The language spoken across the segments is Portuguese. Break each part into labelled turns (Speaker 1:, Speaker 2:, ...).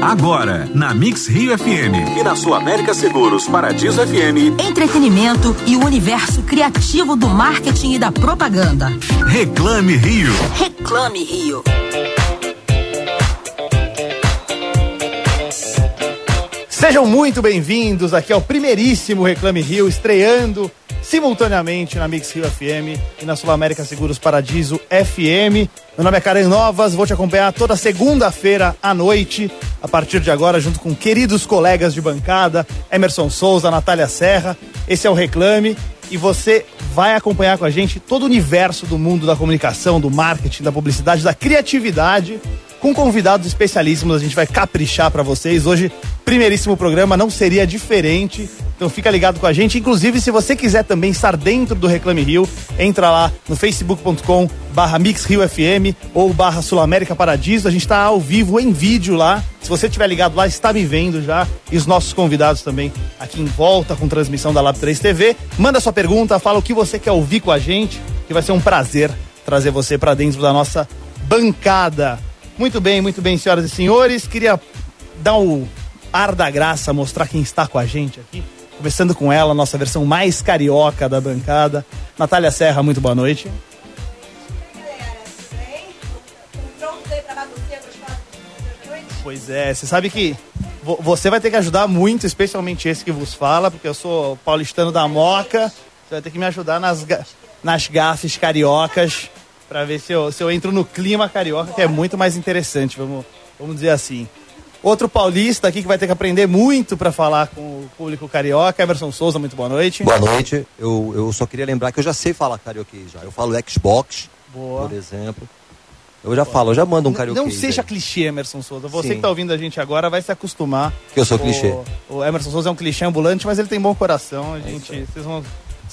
Speaker 1: Agora, na Mix Rio FM e na sua América Seguros Paradiso FM.
Speaker 2: Entretenimento e o universo criativo do marketing e da propaganda.
Speaker 1: Reclame Rio.
Speaker 2: Reclame Rio.
Speaker 3: Sejam muito bem-vindos aqui ao primeiríssimo Reclame Rio, estreando simultaneamente na Mix Rio FM e na Sul América Seguros Paradiso FM. Meu nome é Karen Novas, vou te acompanhar toda segunda-feira à noite, a partir de agora, junto com queridos colegas de bancada, Emerson Souza, Natália Serra. Esse é o Reclame e você vai acompanhar com a gente todo o universo do mundo da comunicação, do marketing, da publicidade, da criatividade com convidados especialíssimos. A gente vai caprichar para vocês. Hoje, primeiríssimo programa, não seria diferente. Então fica ligado com a gente. Inclusive, se você quiser também estar dentro do Reclame Rio, entra lá no facebook.com barra Mix Rio FM ou barra Sul América Paradiso. A gente está ao vivo em vídeo lá. Se você estiver ligado lá, está me vendo já. E os nossos convidados também aqui em volta com transmissão da Lab 3 TV. Manda sua pergunta, fala o que você quer ouvir com a gente, que vai ser um prazer trazer você para dentro da nossa bancada. Muito bem, muito bem, senhoras e senhores. Queria dar o ar da graça, mostrar quem está com a gente aqui. Começando com ela, nossa versão mais carioca da bancada. Natália Serra, muito boa noite. Pois é, você sabe que você vai ter que ajudar muito, especialmente esse que vos fala, porque eu sou paulistano da Moca. Você vai ter que me ajudar nas, nas gafes cariocas para ver se eu, se eu entro no clima carioca, que é muito mais interessante, vamos, vamos dizer assim. Outro paulista aqui que vai ter que aprender muito para falar com o público carioca, Emerson Souza, muito boa noite.
Speaker 4: Boa noite. Eu, eu só queria lembrar que eu já sei falar carioquês já. Eu falo Xbox, boa. por exemplo. Eu já boa. falo, eu já mando um carioquês.
Speaker 3: Não seja aí. clichê, Emerson Souza. Você Sim. que tá ouvindo a gente agora vai se acostumar.
Speaker 4: Que eu sou o, clichê.
Speaker 3: O Emerson Souza é um clichê ambulante, mas ele tem bom coração. A é gente, é vocês vão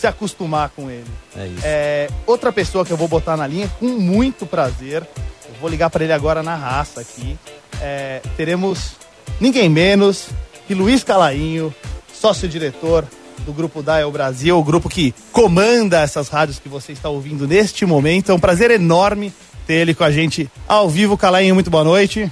Speaker 3: se acostumar com ele.
Speaker 4: É isso.
Speaker 3: É, outra pessoa que eu vou botar na linha, com muito prazer, eu vou ligar para ele agora na raça aqui. É, teremos ninguém menos que Luiz Calainho, sócio-diretor do Grupo Dial Brasil, o grupo que comanda essas rádios que você está ouvindo neste momento. É um prazer enorme ter ele com a gente ao vivo. Calainho, muito boa noite.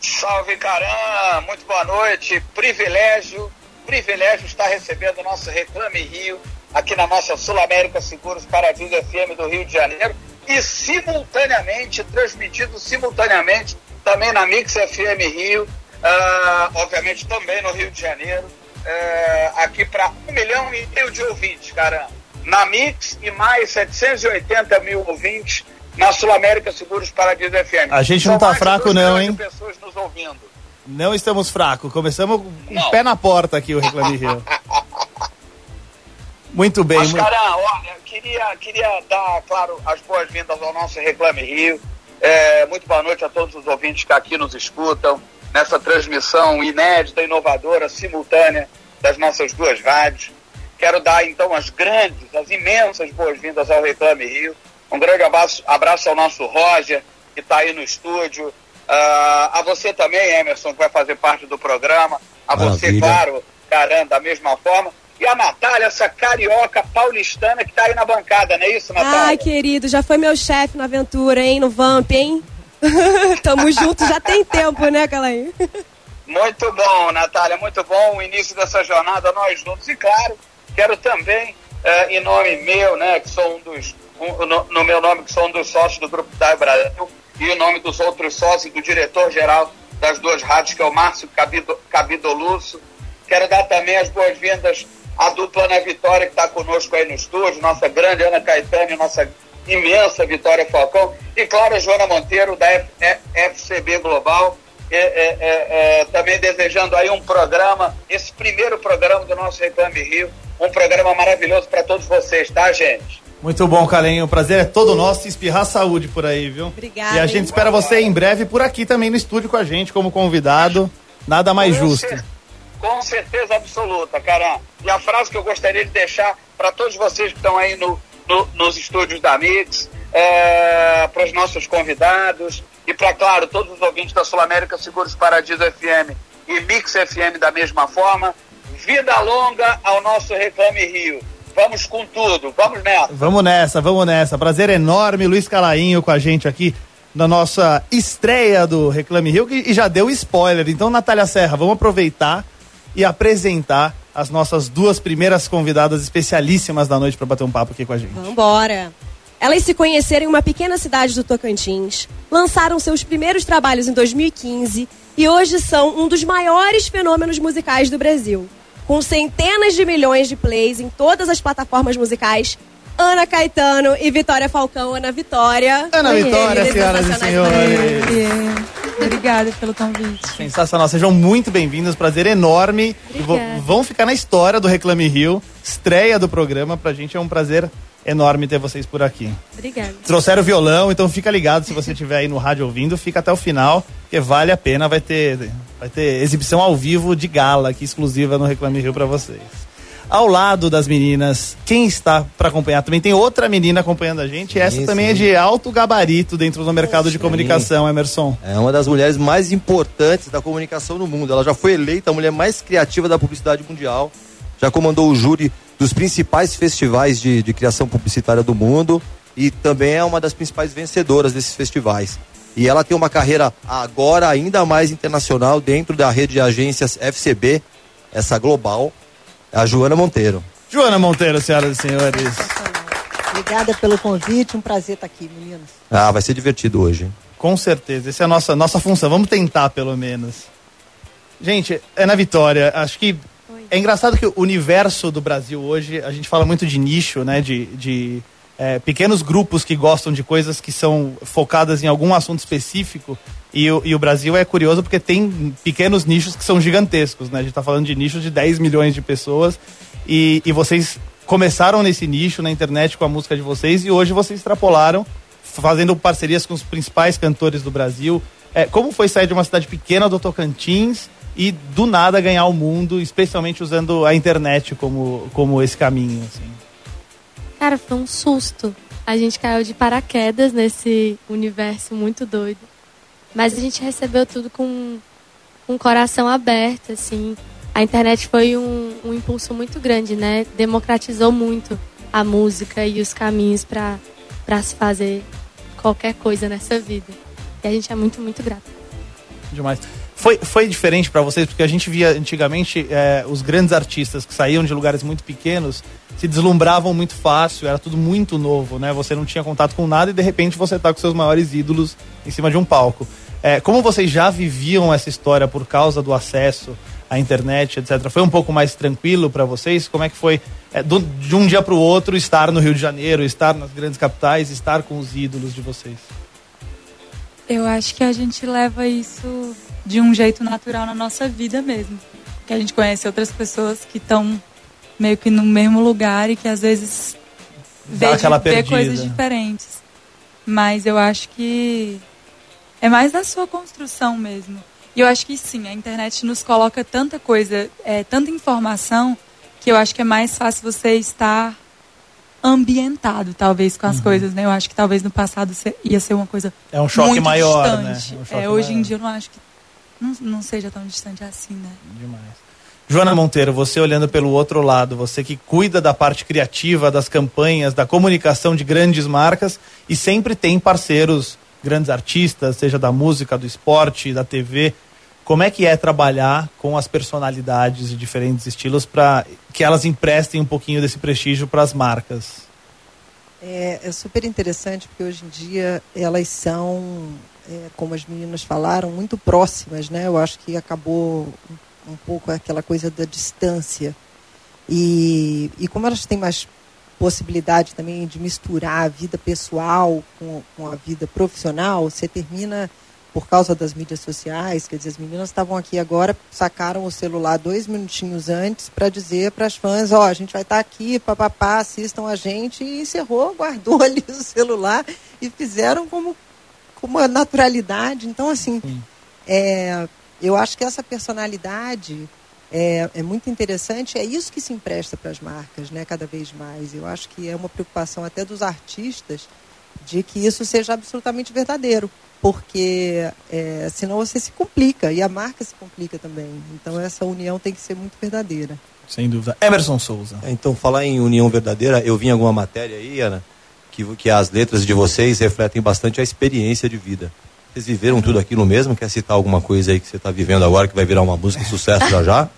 Speaker 5: Salve, Caram! Muito boa noite. Privilégio, privilégio estar recebendo o nosso Reclame Rio aqui na nossa Sul América Seguros Paradiso FM do Rio de Janeiro e simultaneamente, transmitido simultaneamente também na Mix FM Rio, uh, obviamente também no Rio de Janeiro, uh, aqui para um milhão e meio de ouvintes, cara, na Mix e mais 780 mil ouvintes na Sul América Seguros Paradiso FM.
Speaker 3: A gente não São tá fraco não, hein?
Speaker 5: pessoas nos ouvindo.
Speaker 3: Não estamos fracos, começamos com o pé na porta aqui o Reclame Rio. Muito bem.
Speaker 5: Mas, cara, olha, queria, queria dar, claro, as boas-vindas ao nosso Reclame Rio. É, muito boa noite a todos os ouvintes que aqui nos escutam nessa transmissão inédita, inovadora, simultânea das nossas duas rádios. Quero dar então as grandes, as imensas boas-vindas ao Reclame Rio. Um grande abraço, abraço ao nosso Roger, que está aí no estúdio. Uh, a você também, Emerson, que vai fazer parte do programa. A Maravilha. você, claro, Caran, da mesma forma. E a Natália, essa carioca paulistana que tá aí na bancada, não é isso, Natália?
Speaker 6: Ai, querido, já foi meu chefe na aventura, hein? No Vamp, hein? Tamo juntos já tem tempo, né, Calaí?
Speaker 5: Muito bom, Natália, muito bom o início dessa jornada, nós juntos. E claro, quero também, eh, em nome meu, né, que sou um dos, um, no, no, meu nome, que sou um dos sócios do Grupo da Brasil, e em nome dos outros sócios, do diretor-geral das duas rádios, que é o Márcio Cabido, Cabidolusso, quero dar também as boas-vindas a dupla na Vitória que está conosco aí no estúdio, nossa grande Ana Caetano e nossa imensa Vitória Falcão, e claro, a Joana Monteiro da F, F, FCB Global, é, é, é, também desejando aí um programa, esse primeiro programa do nosso Reclame Rio, um programa maravilhoso para todos vocês, tá, gente?
Speaker 3: Muito bom, Calenho. O prazer é todo nosso espirrar saúde por aí, viu?
Speaker 6: Obrigada.
Speaker 3: E a gente espera você em breve por aqui também no estúdio com a gente, como convidado. Nada mais justo.
Speaker 5: Com certeza absoluta, cara. E a frase que eu gostaria de deixar para todos vocês que estão aí no, no, nos estúdios da Mix, é, para os nossos convidados e para, claro, todos os ouvintes da Sul América Seguros Paradiso FM e Mix FM da mesma forma. Vida longa ao nosso Reclame Rio. Vamos com tudo, vamos nessa.
Speaker 3: Vamos nessa, vamos nessa. Prazer enorme, Luiz Calainho com a gente aqui na nossa estreia do Reclame Rio e já deu spoiler. Então, Natália Serra, vamos aproveitar e apresentar as nossas duas primeiras convidadas especialíssimas da noite para bater um papo aqui com a gente.
Speaker 6: Vambora! Elas se conheceram em uma pequena cidade do Tocantins, lançaram seus primeiros trabalhos em 2015 e hoje são um dos maiores fenômenos musicais do Brasil. Com centenas de milhões de plays em todas as plataformas musicais, Ana Caetano e Vitória Falcão. Ana Vitória.
Speaker 3: Ana Vitória, senhoras e senhores.
Speaker 7: Obrigada pelo convite.
Speaker 3: Sensacional. Sejam muito bem-vindos. Prazer enorme. Vão ficar na história do Reclame Rio. Estreia do programa. Pra gente é um prazer enorme ter vocês por aqui.
Speaker 6: Obrigada.
Speaker 3: Trouxeram violão, então fica ligado se você estiver aí no rádio ouvindo, fica até o final, que vale a pena, vai ter, vai ter exibição ao vivo de gala aqui exclusiva no Reclame Rio para vocês. Ao lado das meninas, quem está para acompanhar? Também tem outra menina acompanhando a gente. Sim, essa também é de alto gabarito dentro do mercado sim. de comunicação, Emerson.
Speaker 4: É uma das mulheres mais importantes da comunicação no mundo. Ela já foi eleita a mulher mais criativa da publicidade mundial. Já comandou o júri dos principais festivais de, de criação publicitária do mundo e também é uma das principais vencedoras desses festivais. E ela tem uma carreira agora ainda mais internacional dentro da rede de agências FCB, essa global, a Joana Monteiro.
Speaker 3: Joana Monteiro, senhoras e senhores.
Speaker 8: Obrigada pelo convite, um prazer estar aqui, meninas.
Speaker 4: Ah, vai ser divertido hoje.
Speaker 3: Com certeza, essa é a nossa, nossa função, vamos tentar pelo menos. Gente, é na Vitória, acho que Oi. é engraçado que o universo do Brasil hoje, a gente fala muito de nicho, né, de, de é, pequenos grupos que gostam de coisas que são focadas em algum assunto específico, e o, e o, Brasil é curioso porque tem pequenos nichos que são gigantescos, né? A gente está falando de nichos de 10 milhões de pessoas e, e vocês começaram nesse nicho na internet com a música de vocês e hoje vocês extrapolaram, fazendo parcerias com os principais cantores do Brasil. É, como foi sair de uma cidade pequena do Tocantins e do nada ganhar o mundo, especialmente usando a internet como, como esse caminho? Assim?
Speaker 7: Cara, foi um susto. A gente caiu de paraquedas nesse universo muito doido. Mas a gente recebeu tudo com, com o coração aberto, assim. A internet foi um, um impulso muito grande, né? Democratizou muito a música e os caminhos para se fazer qualquer coisa nessa vida. E a gente é muito, muito grato.
Speaker 3: Demais. Foi, foi diferente para vocês, porque a gente via antigamente é, os grandes artistas que saíam de lugares muito pequenos se deslumbravam muito fácil, era tudo muito novo, né? Você não tinha contato com nada e de repente você tá com seus maiores ídolos em cima de um palco. É, como vocês já viviam essa história por causa do acesso à internet, etc., foi um pouco mais tranquilo para vocês? Como é que foi é, do, de um dia para o outro estar no Rio de Janeiro, estar nas grandes capitais, estar com os ídolos de vocês?
Speaker 7: Eu acho que a gente leva isso de um jeito natural na nossa vida mesmo. Que a gente conhece outras pessoas que estão meio que no mesmo lugar e que às vezes
Speaker 3: Dá vê, vê
Speaker 7: coisas diferentes. Mas eu acho que é mais da sua construção mesmo. E eu acho que sim, a internet nos coloca tanta coisa, é, tanta informação, que eu acho que é mais fácil você estar ambientado, talvez, com as uhum. coisas, né? Eu acho que talvez no passado ia ser uma coisa
Speaker 3: É um choque maior,
Speaker 7: distante. né? É um choque é, hoje maior. em dia eu não acho que não, não seja tão distante assim, né?
Speaker 3: Demais. Joana Monteiro, você olhando pelo outro lado, você que cuida da parte criativa, das campanhas, da comunicação de grandes marcas e sempre tem parceiros, grandes artistas, seja da música, do esporte, da TV. Como é que é trabalhar com as personalidades de diferentes estilos para que elas emprestem um pouquinho desse prestígio para as marcas?
Speaker 8: É, é, super interessante porque hoje em dia elas são, é, como as meninas falaram, muito próximas, né? Eu acho que acabou um pouco aquela coisa da distância. E, e como elas têm mais possibilidade também de misturar a vida pessoal com, com a vida profissional, você termina por causa das mídias sociais, quer dizer, as meninas estavam aqui agora, sacaram o celular dois minutinhos antes para dizer para as fãs, ó, oh, a gente vai estar tá aqui, papapá, assistam a gente, e encerrou, guardou ali o celular e fizeram como com uma naturalidade. Então, assim, é, eu acho que essa personalidade é, é, muito interessante. É isso que se empresta para as marcas, né? Cada vez mais. Eu acho que é uma preocupação até dos artistas de que isso seja absolutamente verdadeiro, porque é, senão você se complica e a marca se complica também. Então essa união tem que ser muito verdadeira.
Speaker 3: Sem dúvida. Emerson Souza.
Speaker 4: É, então falar em união verdadeira, eu vi em alguma matéria aí, Ana, que, que as letras de vocês refletem bastante a experiência de vida. Vocês viveram tudo aquilo mesmo? Quer citar alguma coisa aí que você está vivendo agora que vai virar uma música de sucesso já já?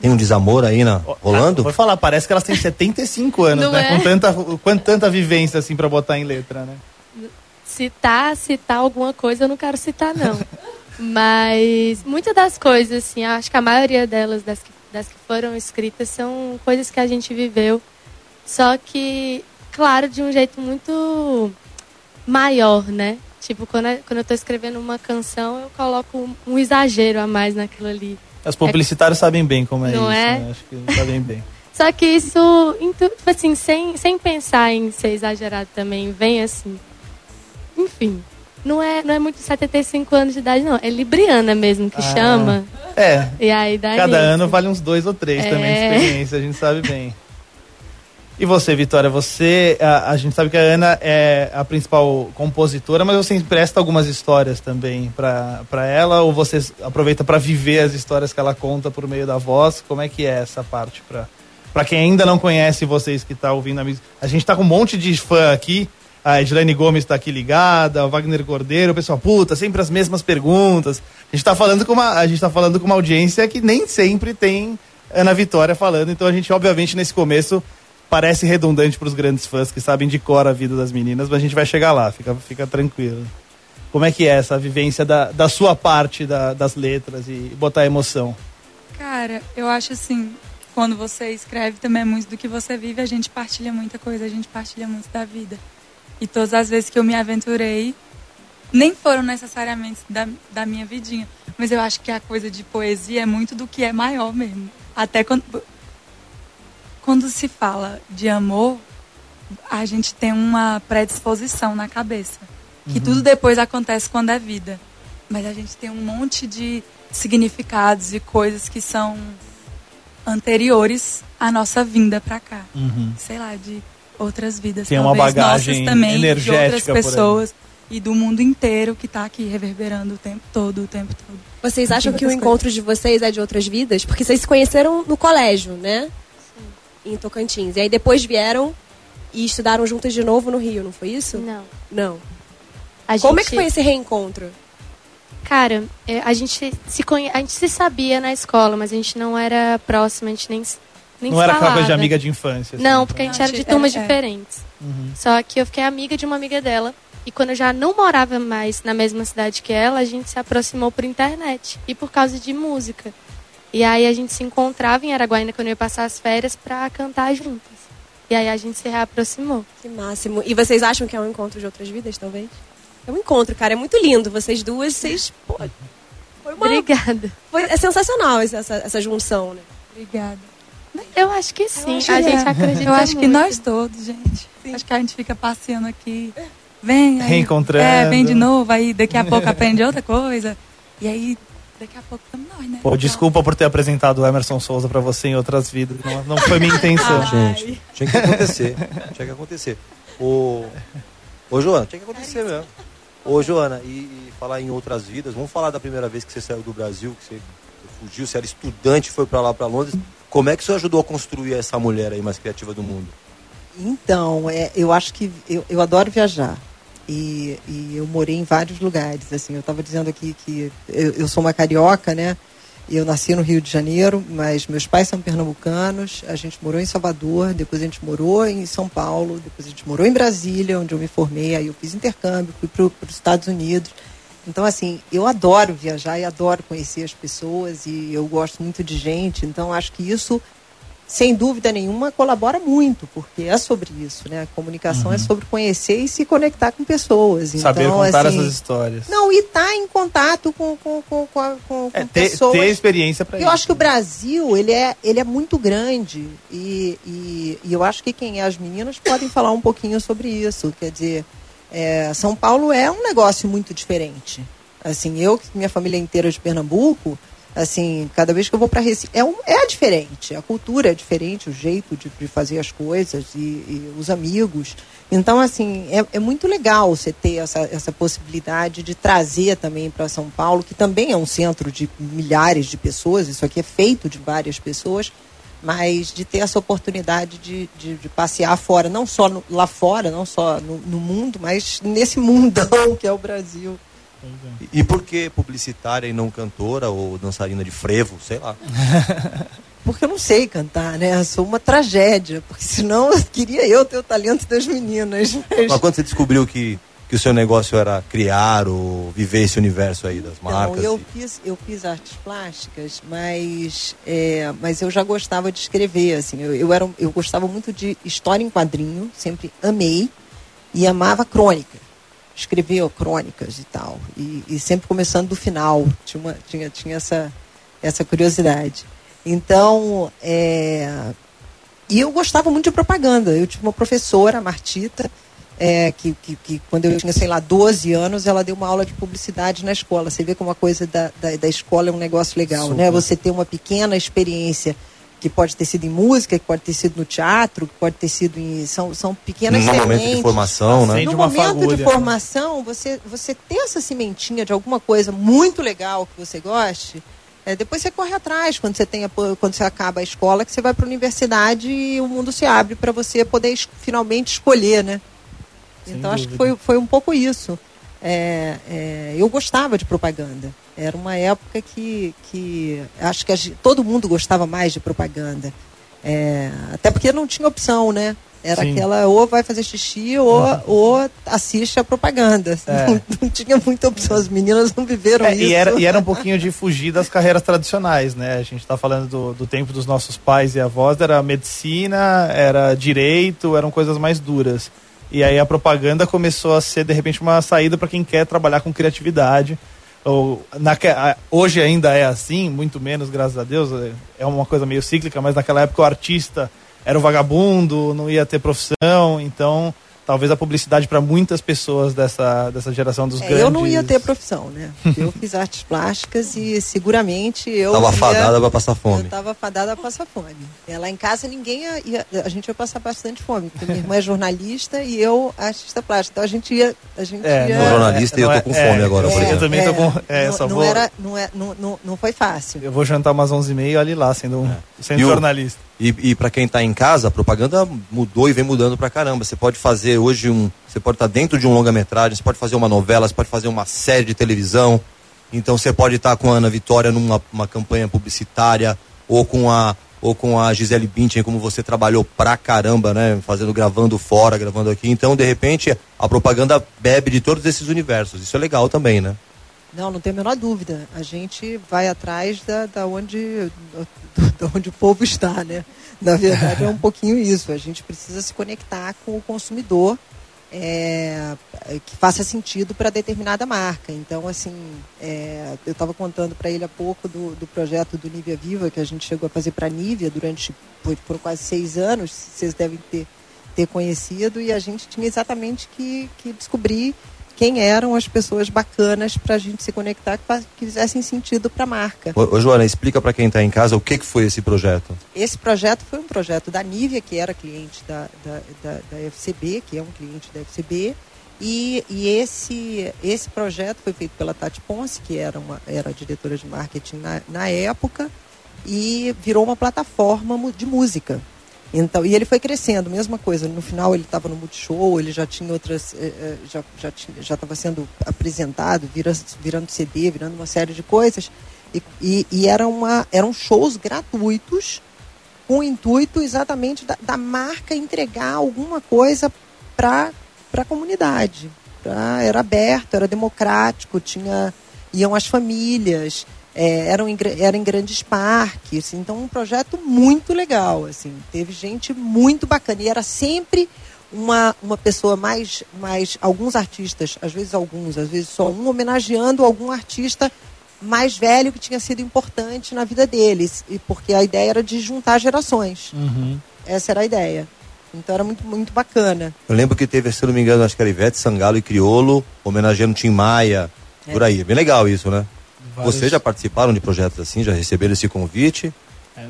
Speaker 4: Tem um desamor aí na, rolando?
Speaker 3: Ah, vou falar, parece que elas têm 75 anos,
Speaker 7: Não
Speaker 3: né?
Speaker 7: é?
Speaker 3: Com tanta, com tanta vivência assim pra botar em letra, né?
Speaker 7: citar, citar alguma coisa, eu não quero citar, não. Mas muitas das coisas, assim, acho que a maioria delas, das que, das que foram escritas, são coisas que a gente viveu. Só que, claro, de um jeito muito maior, né? Tipo, quando, eu- quando eu tô escrevendo uma canção, eu coloco um, exagero a mais naquilo ali.
Speaker 3: Os publicitários sabem bem como é
Speaker 7: Não
Speaker 3: isso,
Speaker 7: é?
Speaker 3: né? Acho que sabem bem.
Speaker 7: Só que isso, tipo assim, sem, sem pensar em ser exagerado também, vem assim. Enfim, não é, não é muito 75 anos de idade, não. É Libriana mesmo que
Speaker 3: Ah.
Speaker 7: chama.
Speaker 3: É,
Speaker 7: E aí dá
Speaker 3: cada
Speaker 7: nisso.
Speaker 3: ano vale uns dois ou três também de
Speaker 7: É.
Speaker 3: experiência, a gente sabe bem. E você, Vitória, você, a, a gente sabe que a Ana é a principal compositora, mas você empresta algumas histórias também pra ela, ou você aproveita pra viver as histórias que ela conta por meio da voz? Como é que é essa parte Pra quem ainda não conhece vocês que tá ouvindo a música? A gente tá com um monte de fã aqui, a Edilene Gomes tá aqui ligada, o Wagner Cordeiro, o pessoal, puta, sempre as mesmas perguntas. A gente tá falando com uma, a gente tá falando com uma audiência que nem sempre tem Ana Vitória falando, então a gente, obviamente, nesse começo parece redundante pros grandes fãs que sabem de cor a vida das meninas, mas a gente vai chegar lá, fica, fica tranquilo. Como é que é essa vivência da, da sua parte da- das letras e botar emoção?
Speaker 9: Cara, eu acho assim, quando você escreve também é muito do que você vive, a gente partilha muita coisa, a gente partilha muito da vida. E todas as vezes que eu me aventurei, nem foram necessariamente da, da minha vidinha, mas eu acho que a coisa de poesia é muito do que é maior mesmo. Até quando, quando se fala de amor, a gente tem uma predisposição na cabeça. Que tudo depois acontece quando é vida. Mas a gente tem um monte de significados e coisas que são anteriores à nossa vinda pra cá. Sei lá, de outras vidas.
Speaker 3: Tem uma
Speaker 9: talvez
Speaker 3: bagagem
Speaker 9: nossas também, de
Speaker 3: energética
Speaker 9: outras
Speaker 3: por aí.
Speaker 9: pessoas e do mundo inteiro que tá aqui reverberando o tempo todo, o tempo todo.
Speaker 6: Vocês acham que o encontro de vocês é de outras vidas? Porque vocês se conheceram no colégio, né? Em Tocantins. E aí depois vieram e estudaram juntas de novo no Rio, não foi isso?
Speaker 7: Não.
Speaker 6: Não.
Speaker 7: A
Speaker 6: Como é
Speaker 7: gente-
Speaker 6: que foi esse reencontro?
Speaker 7: Cara, é, a gente se conhe... a gente se sabia na escola, mas a gente não era próxima, a gente nem, nem
Speaker 3: não era aquela de amiga de infância? assim,
Speaker 7: Não,
Speaker 3: então.
Speaker 7: porque a gente
Speaker 9: Não,
Speaker 7: era de turmas
Speaker 9: é.
Speaker 7: diferentes.
Speaker 3: Uhum.
Speaker 7: Só que eu fiquei amiga de uma amiga dela. E quando eu já não morava mais na mesma cidade que ela, a gente se aproximou por internet. E por causa de música. E aí a gente se encontrava em Araguaína quando eu ia passar as férias pra cantar juntas. E aí a gente se reaproximou.
Speaker 6: Que máximo. E vocês acham que é um encontro de outras vidas, talvez? É um encontro, cara. É muito lindo. Vocês duas, vocês. Pô, foi uma.
Speaker 7: Obrigada.
Speaker 6: Foi, é sensacional essa, essa, junção, né?
Speaker 9: Obrigada.
Speaker 7: Eu acho que sim.
Speaker 9: acho
Speaker 7: a
Speaker 9: que
Speaker 7: gente
Speaker 9: é.
Speaker 7: acredita
Speaker 9: Eu acho que
Speaker 7: muito.
Speaker 9: nós todos, gente. Acho que a gente fica passeando aqui. Vem, aí,
Speaker 3: Reencontrando.
Speaker 9: É, vem de novo, aí daqui a pouco aprende outra coisa. E aí, daqui a pouco estamos nós, né?
Speaker 3: Pô, desculpa por ter apresentado o Emerson Souza pra você em outras vidas. Não, não foi minha intenção.
Speaker 4: Gente, tinha que acontecer. tinha que acontecer. Ô, ô Joana, tinha que acontecer mesmo. Ô, Joana, e, e falar em outras vidas, vamos falar da primeira vez que você saiu do Brasil, que você fugiu, você era estudante, foi pra lá, pra Londres. Como é que isso ajudou a construir essa mulher aí mais criativa do mundo?
Speaker 8: Então, é, eu acho que eu, eu adoro viajar. E, e eu morei em vários lugares. Assim, eu estava dizendo aqui que eu, eu sou uma carioca, né? Eu nasci no Rio de Janeiro, mas meus pais são pernambucanos. A gente morou em Salvador, depois a gente morou em São Paulo, depois a gente morou em Brasília, onde eu me formei. Aí eu fiz intercâmbio, fui para os Estados Unidos. Então, assim, eu adoro viajar e adoro conhecer as pessoas e eu gosto muito de gente. Então, acho que isso sem dúvida nenhuma, colabora muito, porque é sobre isso, né? A comunicação é sobre conhecer e se conectar com pessoas.
Speaker 3: Uhum. Saber
Speaker 8: então,
Speaker 3: contar
Speaker 8: assim,
Speaker 3: essas histórias.
Speaker 8: Não, e estar em contato com, com, com, com, com-
Speaker 3: É, ter,
Speaker 8: pessoas.
Speaker 3: ter experiência
Speaker 8: Eu
Speaker 3: isso.
Speaker 8: acho que o Brasil, ele é, ele é muito grande e, e, e eu acho que quem é as meninas podem falar um pouquinho sobre isso. Quer dizer, é, São Paulo é um negócio muito diferente. Assim, eu, minha família é inteira de Pernambuco, assim, cada vez que eu vou para Recife, é, um, é diferente. A cultura é diferente, o jeito de, de fazer as coisas e, e os amigos. Então, assim, é, é muito legal você ter essa, essa possibilidade de trazer também para São Paulo, que também é um centro de milhares de pessoas, isso aqui é feito de várias pessoas, mas de ter essa oportunidade de, de, de passear fora, não só no, lá fora, não só no, no, mundo, mas nesse mundão que é o Brasil.
Speaker 4: E, e por que publicitária e não cantora ou dançarina de frevo, sei lá?
Speaker 8: porque eu não sei cantar, né? Eu sou uma tragédia, porque senão eu queria eu ter o talento das meninas.
Speaker 4: Mas, mas quando você descobriu que que o seu negócio era criar ou viver esse universo aí das marcas?
Speaker 8: Não, eu fiz, eu fiz artes plásticas, mas, é, mas eu já gostava de escrever, assim, eu, eu, era, eu gostava muito de história em quadrinho, sempre amei e amava crônica, escrever crônicas e tal, e, e sempre começando do final, tinha, uma, tinha, tinha essa, essa curiosidade. Então, é, e eu gostava muito de propaganda, eu tive uma professora, a Martita, é, que, que, que, quando eu tinha, sei lá, 12 anos, ela deu uma aula de publicidade na escola. Você vê como uma coisa da, da, da escola é um negócio legal, né? Super. né? Você ter uma pequena experiência que pode ter sido em música, que pode ter sido no teatro, que pode ter sido em. São, são pequenas
Speaker 4: No momento de formação, né?
Speaker 8: No momento fagulha, de formação, você, você ter essa sementinha de alguma coisa muito legal que você goste. É, depois você corre atrás quando você tem a, quando você acaba a escola, que você vai para a universidade e o mundo se abre para você poder es, finalmente escolher, né? então acho que foi, foi um pouco isso. É, é, eu gostava de propaganda. Era uma época que, que acho que a, todo mundo gostava mais de propaganda. É, até porque não tinha opção, né? Era Sim. aquela, ou vai fazer xixi, ou, uhum. ou assiste a propaganda. É. Não, não, tinha muita opção, as meninas não viveram é, isso.
Speaker 3: E era, e era um pouquinho de fugir das carreiras tradicionais, né? A gente está falando do, do tempo dos nossos pais e avós, era medicina, era direito, eram coisas mais duras. E aí a propaganda começou a ser, de repente, uma saída para quem quer trabalhar com criatividade. Ou, na, hoje ainda é assim, muito menos, graças a Deus. É uma coisa meio cíclica, mas naquela época o artista era o vagabundo, não ia ter profissão, então talvez a publicidade para muitas pessoas dessa, dessa geração dos é, grandes.
Speaker 8: Eu não ia ter profissão, né? Eu fiz artes plásticas e seguramente eu.
Speaker 4: Tava ia, fadada para passar fome.
Speaker 8: Eu tava fadada para passar fome. É, lá em casa ninguém ia, ia, A gente ia passar bastante fome, porque minha irmã é jornalista e eu artista plástica. Então a gente ia. A gente
Speaker 4: é,
Speaker 8: ia...
Speaker 4: Não, jornalista e eu tô com é, fome agora,
Speaker 3: por exemplo. Eu também tô com. É,
Speaker 8: não,
Speaker 3: só
Speaker 8: não
Speaker 3: vou...
Speaker 8: era, não, é, não, não, não foi fácil.
Speaker 3: Eu vou jantar umas 11h30 ali lá, sendo, um, sendo jornalista.
Speaker 4: E, e para quem está em casa, a propaganda mudou e vem mudando para caramba. Você pode fazer hoje um. Você pode estar tá dentro de um longa-metragem, você pode fazer uma novela, você pode fazer uma série de televisão. Então você pode estar tá com a Ana Vitória numa uma campanha publicitária, ou com a ou com a Gisele Bündchen, como você trabalhou pra caramba, né? Fazendo, gravando fora, gravando aqui. Então, de repente, a propaganda bebe de todos esses universos. Isso é legal também, né?
Speaker 8: Não, não tem a menor dúvida. A gente vai atrás da, da onde, da onde o povo está, né? Na verdade, é um pouquinho isso. A gente precisa se conectar com o consumidor é, que faça sentido para determinada marca. Então, assim, é, eu estava contando para ele há pouco do, do projeto do Nívia Viva, que a gente chegou a fazer para a Nívia durante por, por, quase seis anos, vocês devem ter, ter conhecido, e a gente tinha exatamente que, que descobrir quem eram as pessoas bacanas para a gente se conectar que, que fizessem sentido para a marca.
Speaker 4: Ô, ô, Joana, explica para quem está em casa o que, que foi esse projeto.
Speaker 8: Esse projeto foi um projeto da Nívia, que era cliente da, da, da, da FCB, que é um cliente da FCB, e, e, esse, esse projeto foi feito pela Tati Ponce, que era, uma, era diretora de marketing na, na época, e virou uma plataforma de música. Então, e ele foi crescendo, mesma coisa. No final ele estava no Multishow, ele já tinha outras, eh, eh, já já já estava sendo apresentado, virando, virando CD, virando uma série de coisas. E, e, e era uma, eram shows gratuitos com o intuito exatamente da, da marca entregar alguma coisa para a comunidade. Pra, era aberto, era democrático, tinha iam as famílias é, eram em, era em grandes parques, então um projeto muito legal, assim, teve gente muito bacana e era sempre uma, uma pessoa mais, mais, alguns artistas, às vezes alguns, às vezes só um, homenageando algum artista mais velho que tinha sido importante na vida deles, e porque a ideia era de juntar gerações.
Speaker 3: Uhum.
Speaker 8: Essa era a ideia. Então era muito, muito bacana.
Speaker 4: Eu lembro que teve, se não me engano, acho que era Ivete Sangalo e Criolo, homenageando Tim Maia, é. por aí. Bem legal isso, né? Vários... Vocês já participaram de projetos assim? Já receberam esse convite?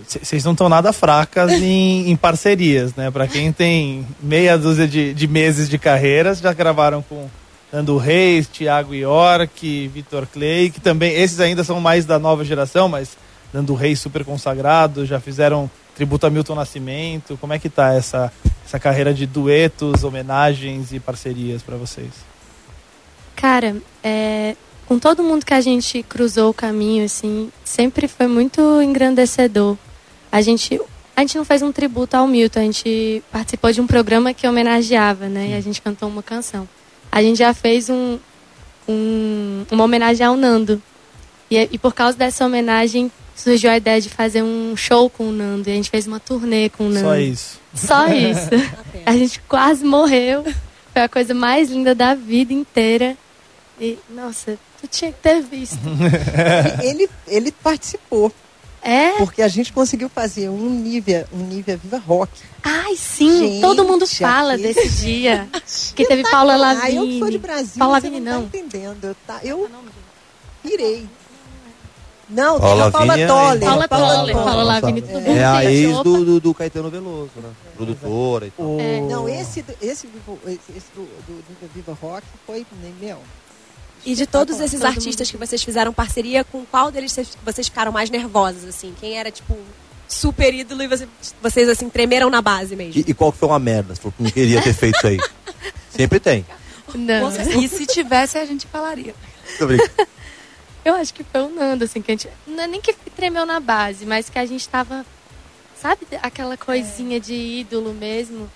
Speaker 3: Vocês é, não estão nada fracas em, em, parcerias, né? Para quem tem meia dúzia de, de, meses de carreiras, já gravaram com Nando Reis, Thiago York, Vitor Clay, que também, esses ainda são mais da nova geração, mas Nando Reis super consagrado, já fizeram tributo a Milton Nascimento. Como é que tá essa, essa carreira de duetos, homenagens e parcerias para vocês?
Speaker 7: Cara, é, com todo mundo que a gente cruzou o caminho, assim, sempre foi muito engrandecedor. A gente, a gente não fez um tributo ao Milton, a gente participou de um programa que homenageava, né? E a gente cantou uma canção. A gente já fez um, um uma homenagem ao Nando. E, e por causa dessa homenagem surgiu a ideia de fazer um show com o Nando. E a gente fez uma turnê com o Nando.
Speaker 3: Só isso.
Speaker 7: Só isso. a gente quase morreu. Foi a coisa mais linda da vida inteira. E, nossa, tu tinha que ter visto.
Speaker 8: ele, ele participou.
Speaker 7: É?
Speaker 8: Porque a gente conseguiu fazer um Nívia, um Nívia Viva Rock.
Speaker 7: Ai, sim,
Speaker 8: Gente,
Speaker 7: todo mundo fala
Speaker 8: aquele-
Speaker 7: desse dia. que teve Paula
Speaker 8: Ah,
Speaker 7: Lavigne.
Speaker 8: eu que sou de Brasília,
Speaker 7: Paula
Speaker 8: você
Speaker 7: Lavigne,
Speaker 8: não,
Speaker 7: não.
Speaker 8: tá entendendo. Eu, tá, eu pirei. Não,
Speaker 4: Paula
Speaker 8: tem a Paula
Speaker 4: é-
Speaker 8: Toller.
Speaker 7: Paula Toller, Paula Lavigne,
Speaker 4: É,
Speaker 7: tudo bem.
Speaker 4: é a
Speaker 7: Tem
Speaker 4: ex
Speaker 7: sopa.
Speaker 4: do, do, do Caetano Veloso, né? Produtora e tal.
Speaker 3: O-
Speaker 7: É.
Speaker 8: Não, esse, do- esse, esse, esse do, do Nívia Viva Rock foi, né, meu,
Speaker 6: E de todos esses
Speaker 7: Todo
Speaker 6: artistas que vocês fizeram parceria, com qual deles vocês- ficaram mais nervosos, assim? Quem era, tipo, super ídolo e você- vocês, assim, tremeram na base mesmo?
Speaker 4: E, e qual que foi uma merda? Você falou que não queria ter feito isso aí. Sempre tem.
Speaker 7: Não.
Speaker 9: E se tivesse, a gente falaria.
Speaker 7: Eu acho que foi o Nando, assim, que a gente. Não é nem que tremeu na base, mas que a gente tava. Sabe aquela coisinha de ídolo mesmo?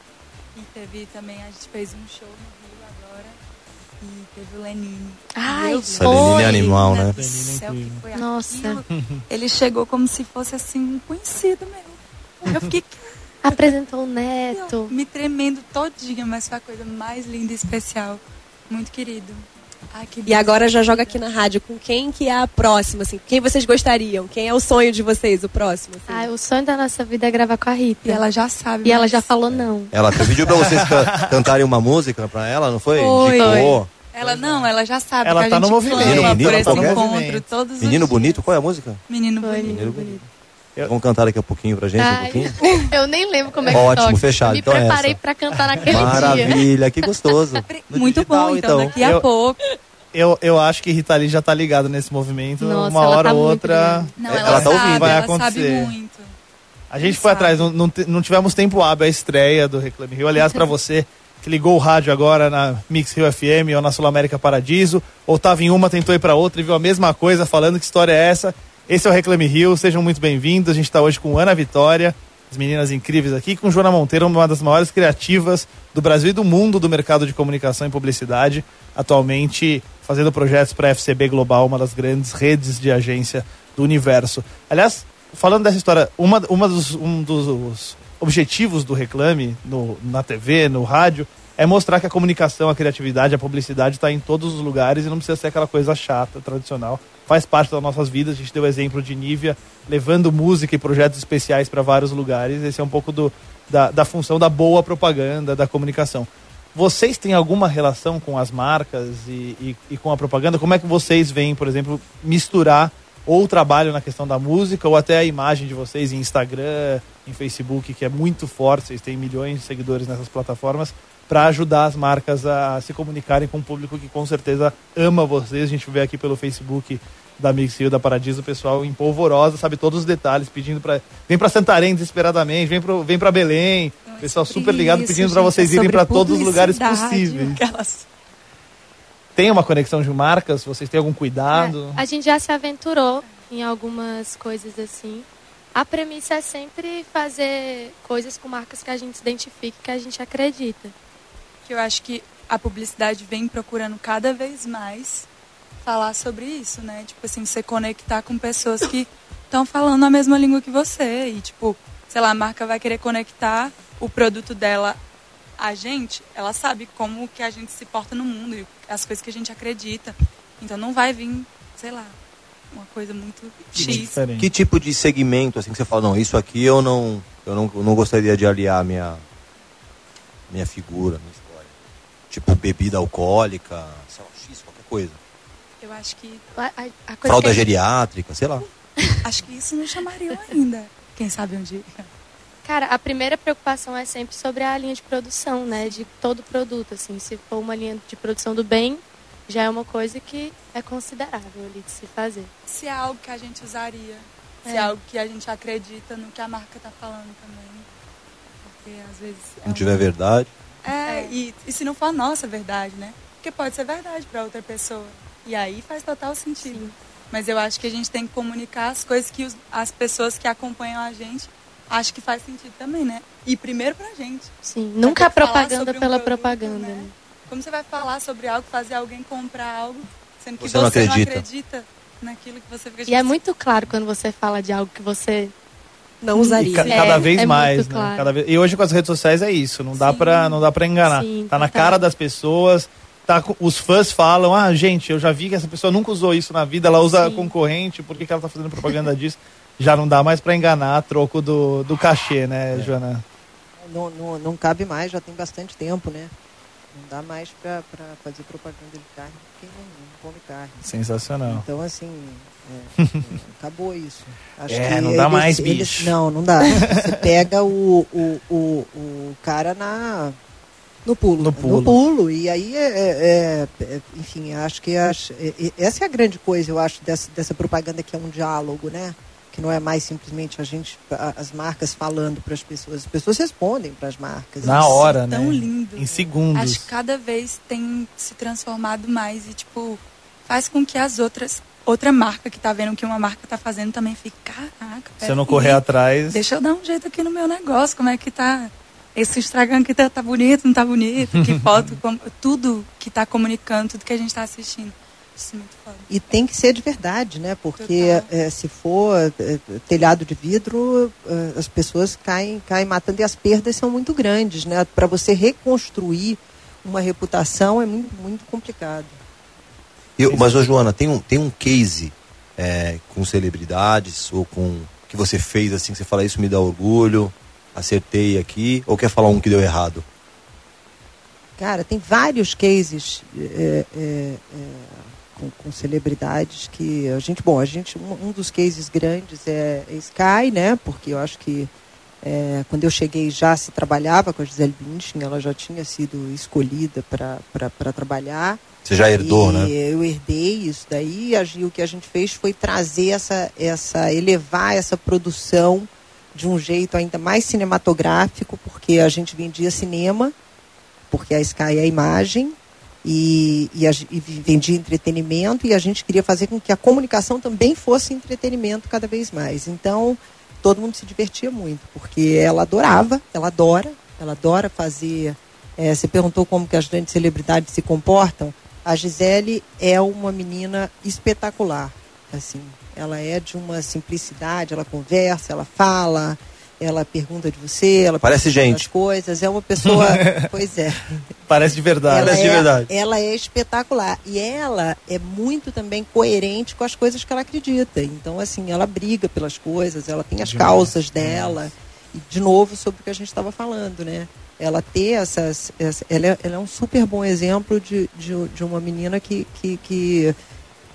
Speaker 9: E teve também, a gente fez um show agora. E teve o Lenine.
Speaker 7: Ai,
Speaker 9: Meu
Speaker 4: Essa Lenine é
Speaker 7: foi.
Speaker 4: animal, né?
Speaker 3: é
Speaker 9: céu, foi
Speaker 7: Nossa.
Speaker 9: Ele chegou como se fosse assim um conhecido meu. Eu fiquei
Speaker 7: Apresentou o Neto.
Speaker 9: me tremendo todinha, mas foi a coisa mais linda e especial. Muito querido. Ai,
Speaker 6: E agora já joga aqui na rádio com quem que é a próxima, assim? Quem vocês gostariam? Quem é o sonho de vocês, o próximo? assim?
Speaker 7: Ai, o sonho da nossa vida é gravar com a Rita.
Speaker 9: E ela já sabe.
Speaker 7: E ela
Speaker 9: mas-
Speaker 7: já falou não.
Speaker 4: Ela pediu pra vocês ca- cantarem uma música pra ela, não foi?
Speaker 9: Foi.
Speaker 4: Indicou.
Speaker 9: Ela não, ela já sabe
Speaker 3: Ela
Speaker 9: que a
Speaker 3: tá no
Speaker 9: gente
Speaker 3: movimento.
Speaker 4: Menino bonito,
Speaker 9: por esse encontro todos os
Speaker 4: Menino bonito, qual é a música?
Speaker 9: Menino
Speaker 7: Foi,
Speaker 9: bonito.
Speaker 7: menino
Speaker 4: bonito.
Speaker 3: Eu-
Speaker 4: Vamos cantar daqui a pouquinho pra gente, um
Speaker 7: Ai,
Speaker 4: pouquinho?
Speaker 7: eu nem lembro como é que
Speaker 4: Ótimo,
Speaker 7: toca.
Speaker 4: fechado.
Speaker 7: Me
Speaker 4: Então é
Speaker 7: preparei
Speaker 4: essa.
Speaker 7: pra cantar naquele dia.
Speaker 4: Maravilha, que gostoso. No
Speaker 9: Muito
Speaker 4: digital,
Speaker 9: bom, então, daqui a pouco.
Speaker 3: Eu, eu acho que Rita Lee já tá ligada nesse movimento.
Speaker 7: Nossa,
Speaker 3: Uma
Speaker 7: ela
Speaker 3: hora
Speaker 7: tá
Speaker 3: ou outra.
Speaker 9: Não,
Speaker 4: Ela
Speaker 9: ela,
Speaker 4: tá ouvindo.
Speaker 9: sabe,
Speaker 3: Vai
Speaker 9: ela
Speaker 3: acontecer.
Speaker 9: sabe muito.
Speaker 3: A gente
Speaker 9: Quem
Speaker 3: foi
Speaker 9: sabe?
Speaker 3: atrás, não, não, não tivemos tempo hábil a estreia do Reclame Rio. Aliás, para você que ligou o rádio agora na Mix Rio FM ou na Sul América Paradiso, ou tava em uma, tentou ir para outra e viu a mesma coisa, falando que história é essa. Esse é o Reclame Rio, sejam muito bem-vindos. A gente está hoje com Ana Vitória, as meninas incríveis aqui, com Joana Monteiro, uma das maiores criativas do Brasil e do mundo do mercado de comunicação e publicidade, atualmente fazendo projetos para a FCB Global, uma das grandes redes de agência do universo. Aliás, falando dessa história, uma, uma dos, um dos objetivos do Reclame no, na TV, no rádio, é mostrar que a comunicação, a criatividade, a publicidade está em todos os lugares e não precisa ser aquela coisa chata, tradicional. Faz parte das nossas vidas. A gente deu o exemplo de Nívia levando música e projetos especiais para vários lugares. Esse é um pouco do, da, da função da boa propaganda, da comunicação. Vocês têm alguma relação com as marcas e, e, e com a propaganda? Como é que vocês veem, por exemplo, misturar ou trabalho na questão da música ou até a imagem de vocês em Instagram, em Facebook, que é muito forte, vocês têm milhões de seguidores nessas plataformas, para ajudar as marcas a se comunicarem com um público que com certeza ama vocês. A gente vê aqui pelo Facebook da Mix Rio, da Paradiso, o pessoal em polvorosa, sabe todos os detalhes, pedindo para vem para Santarém desesperadamente, vem para vem para Belém.
Speaker 9: É
Speaker 3: pessoal super ligado
Speaker 9: isso,
Speaker 3: pedindo para vocês
Speaker 9: é
Speaker 3: irem para todos os lugares possíveis.
Speaker 9: aquelas-
Speaker 3: Tem uma conexão de marcas? Vocês têm algum cuidado?
Speaker 7: É, a gente já se aventurou em algumas coisas assim. A premissa é sempre fazer coisas com marcas que a gente se identifique, que a gente acredita.
Speaker 9: Que eu acho que a publicidade vem procurando cada vez mais falar sobre isso, né? Tipo assim, você conectar com pessoas que estão falando a mesma língua que você e tipo, sei lá, a marca vai querer conectar o produto dela a gente, ela sabe como que a gente se porta no mundo e as coisas que a gente acredita. Então não vai vir, sei lá, uma coisa muito X.
Speaker 3: Diferente.
Speaker 4: Que tipo de segmento assim que você fala, não, isso aqui eu não, eu não, eu não gostaria de aliar a minha minha figura, minha. Tipo bebida alcoólica, sei lá, X, qualquer coisa.
Speaker 9: Eu acho que
Speaker 7: A, a- coisa
Speaker 4: Fralda
Speaker 7: que
Speaker 4: geriátrica, sei lá.
Speaker 9: acho que isso não chamariam ainda. Quem sabe um dia.
Speaker 7: Cara, a primeira preocupação é sempre sobre a linha de produção, né? De todo produto, assim. Se for uma linha de produção do bem, já é uma coisa que é considerável ali de se fazer.
Speaker 9: Se é algo que a gente usaria Se é algo que a gente acredita no que a marca tá falando também. Porque às vezes. é
Speaker 4: Não
Speaker 9: um-
Speaker 4: tiver verdade.
Speaker 9: É, e, e se não for a nossa verdade, né? Porque pode ser verdade para outra pessoa. E aí faz total sentido. Mas eu acho que a gente tem que comunicar as coisas que os- as pessoas que acompanham a gente acham que faz sentido também, né? E primeiro pra gente.
Speaker 7: Sim, nunca
Speaker 9: Pra falar
Speaker 7: propaganda
Speaker 9: um
Speaker 7: pela
Speaker 9: produto,
Speaker 7: propaganda.
Speaker 9: né?
Speaker 7: né?
Speaker 9: Como você vai falar sobre algo, fazer alguém comprar algo, sendo que
Speaker 4: Você
Speaker 9: você,
Speaker 4: não
Speaker 9: não,
Speaker 4: acredita.
Speaker 9: acredita. naquilo que você fica
Speaker 7: E é muito claro quando você fala de algo que você
Speaker 6: Não
Speaker 3: E
Speaker 6: usaria.
Speaker 3: ca- cada
Speaker 7: É,
Speaker 3: vez
Speaker 7: é
Speaker 3: mais, né?
Speaker 7: claro.
Speaker 3: Cada vez- E hoje com as redes sociais é isso, não dá pra não dá para enganar.
Speaker 7: Sim,
Speaker 3: tá na
Speaker 7: total.
Speaker 3: cara das pessoas, tá os fãs falam: "Ah, gente, eu já vi que essa pessoa nunca usou isso na vida, ela usa
Speaker 7: Sim.
Speaker 3: concorrente, por que, que ela tá fazendo propaganda disso?" Já não dá mais pra enganar a troco do, do cachê, né,
Speaker 7: É.
Speaker 3: Joana?
Speaker 8: Não, não, não cabe mais, já tem bastante tempo, né? Não dá mais para fazer propaganda de carne porque não, não come carne.
Speaker 3: Sensacional.
Speaker 8: Então, assim, é, é, acabou isso. Acho
Speaker 3: É,
Speaker 8: que
Speaker 3: não dá mais,
Speaker 8: eles-
Speaker 3: bicho.
Speaker 8: Não, não dá. Você pega o, o, o, o cara na,
Speaker 6: No pulo.
Speaker 3: No pulo.
Speaker 8: no pulo. E aí, é, é- é- enfim, acho que acho, é- é- essa é a grande coisa, eu acho, dessa, dessa propaganda que é um diálogo, né? Que não é mais simplesmente a gente, as marcas falando para as pessoas. As pessoas respondem para as marcas.
Speaker 3: Na hora, né?
Speaker 9: tão lindo.
Speaker 3: Em segundos.
Speaker 9: Acho que cada vez tem se transformado mais e, tipo, faz com que as outras, outra marca que tá vendo o que uma marca tá fazendo também fique, caraca,
Speaker 3: Se eu não correr atrás,
Speaker 9: Deixa eu dar um jeito aqui no meu negócio, como é que tá? Esse Instagram aqui tá, tá bonito, não tá bonito? Que foto, como- tudo que tá comunicando, tudo que a gente tá assistindo. Isso é muito foda.
Speaker 8: E tem que ser de verdade, né? Porque eh, se for eh, telhado de vidro, eh, as pessoas caem, caem matando e as perdas são muito grandes, né? Para você reconstruir uma reputação é muito, muito complicado.
Speaker 4: Eu, mas, ô Joana, tem um, tem um case é, com celebridades ou com que você fez assim, que você fala isso me dá orgulho, acertei aqui, ou quer falar um que deu errado?
Speaker 8: Cara, tem vários cases eh, eh, eh, com, com celebridades que a gente, bom, a gente, um, um dos cases grandes é Sky, né? Porque eu acho que eh, quando eu cheguei já se trabalhava com a Gisele Bündchen, ela já tinha sido escolhida para trabalhar.
Speaker 4: Você já herdou,
Speaker 8: e
Speaker 4: né?
Speaker 8: Eu herdei isso daí e o que a gente fez foi trazer essa, essa, elevar essa produção de um jeito ainda mais cinematográfico, porque a gente vendia cinema, porque a Sky é a imagem, e, e, a, e vendia entretenimento, e a gente queria fazer com que a comunicação também fosse entretenimento cada vez mais. Então, todo mundo se divertia muito, porque ela adorava, ela adora, ela adora fazer. eh, você perguntou como que as grandes celebridades se comportam. A Gisele é uma menina espetacular, assim. Ela é de uma simplicidade, ela conversa, ela fala, ela pergunta de você, ela
Speaker 4: Parece
Speaker 8: pergunta
Speaker 4: gente.
Speaker 8: coisas. É uma pessoa, pois é.
Speaker 3: parece de verdade.
Speaker 8: Ela
Speaker 4: Parece de
Speaker 8: é,
Speaker 4: verdade.
Speaker 8: ela é espetacular. E ela é muito também coerente com as coisas que ela acredita. Então, assim, ela briga pelas coisas, ela tem as
Speaker 3: Demais.
Speaker 8: causas dela. E, de novo, sobre o que a gente estava falando, né? Ela ter essas. essa- ela, é, ela é um super bom exemplo de, de, de uma menina que. que, que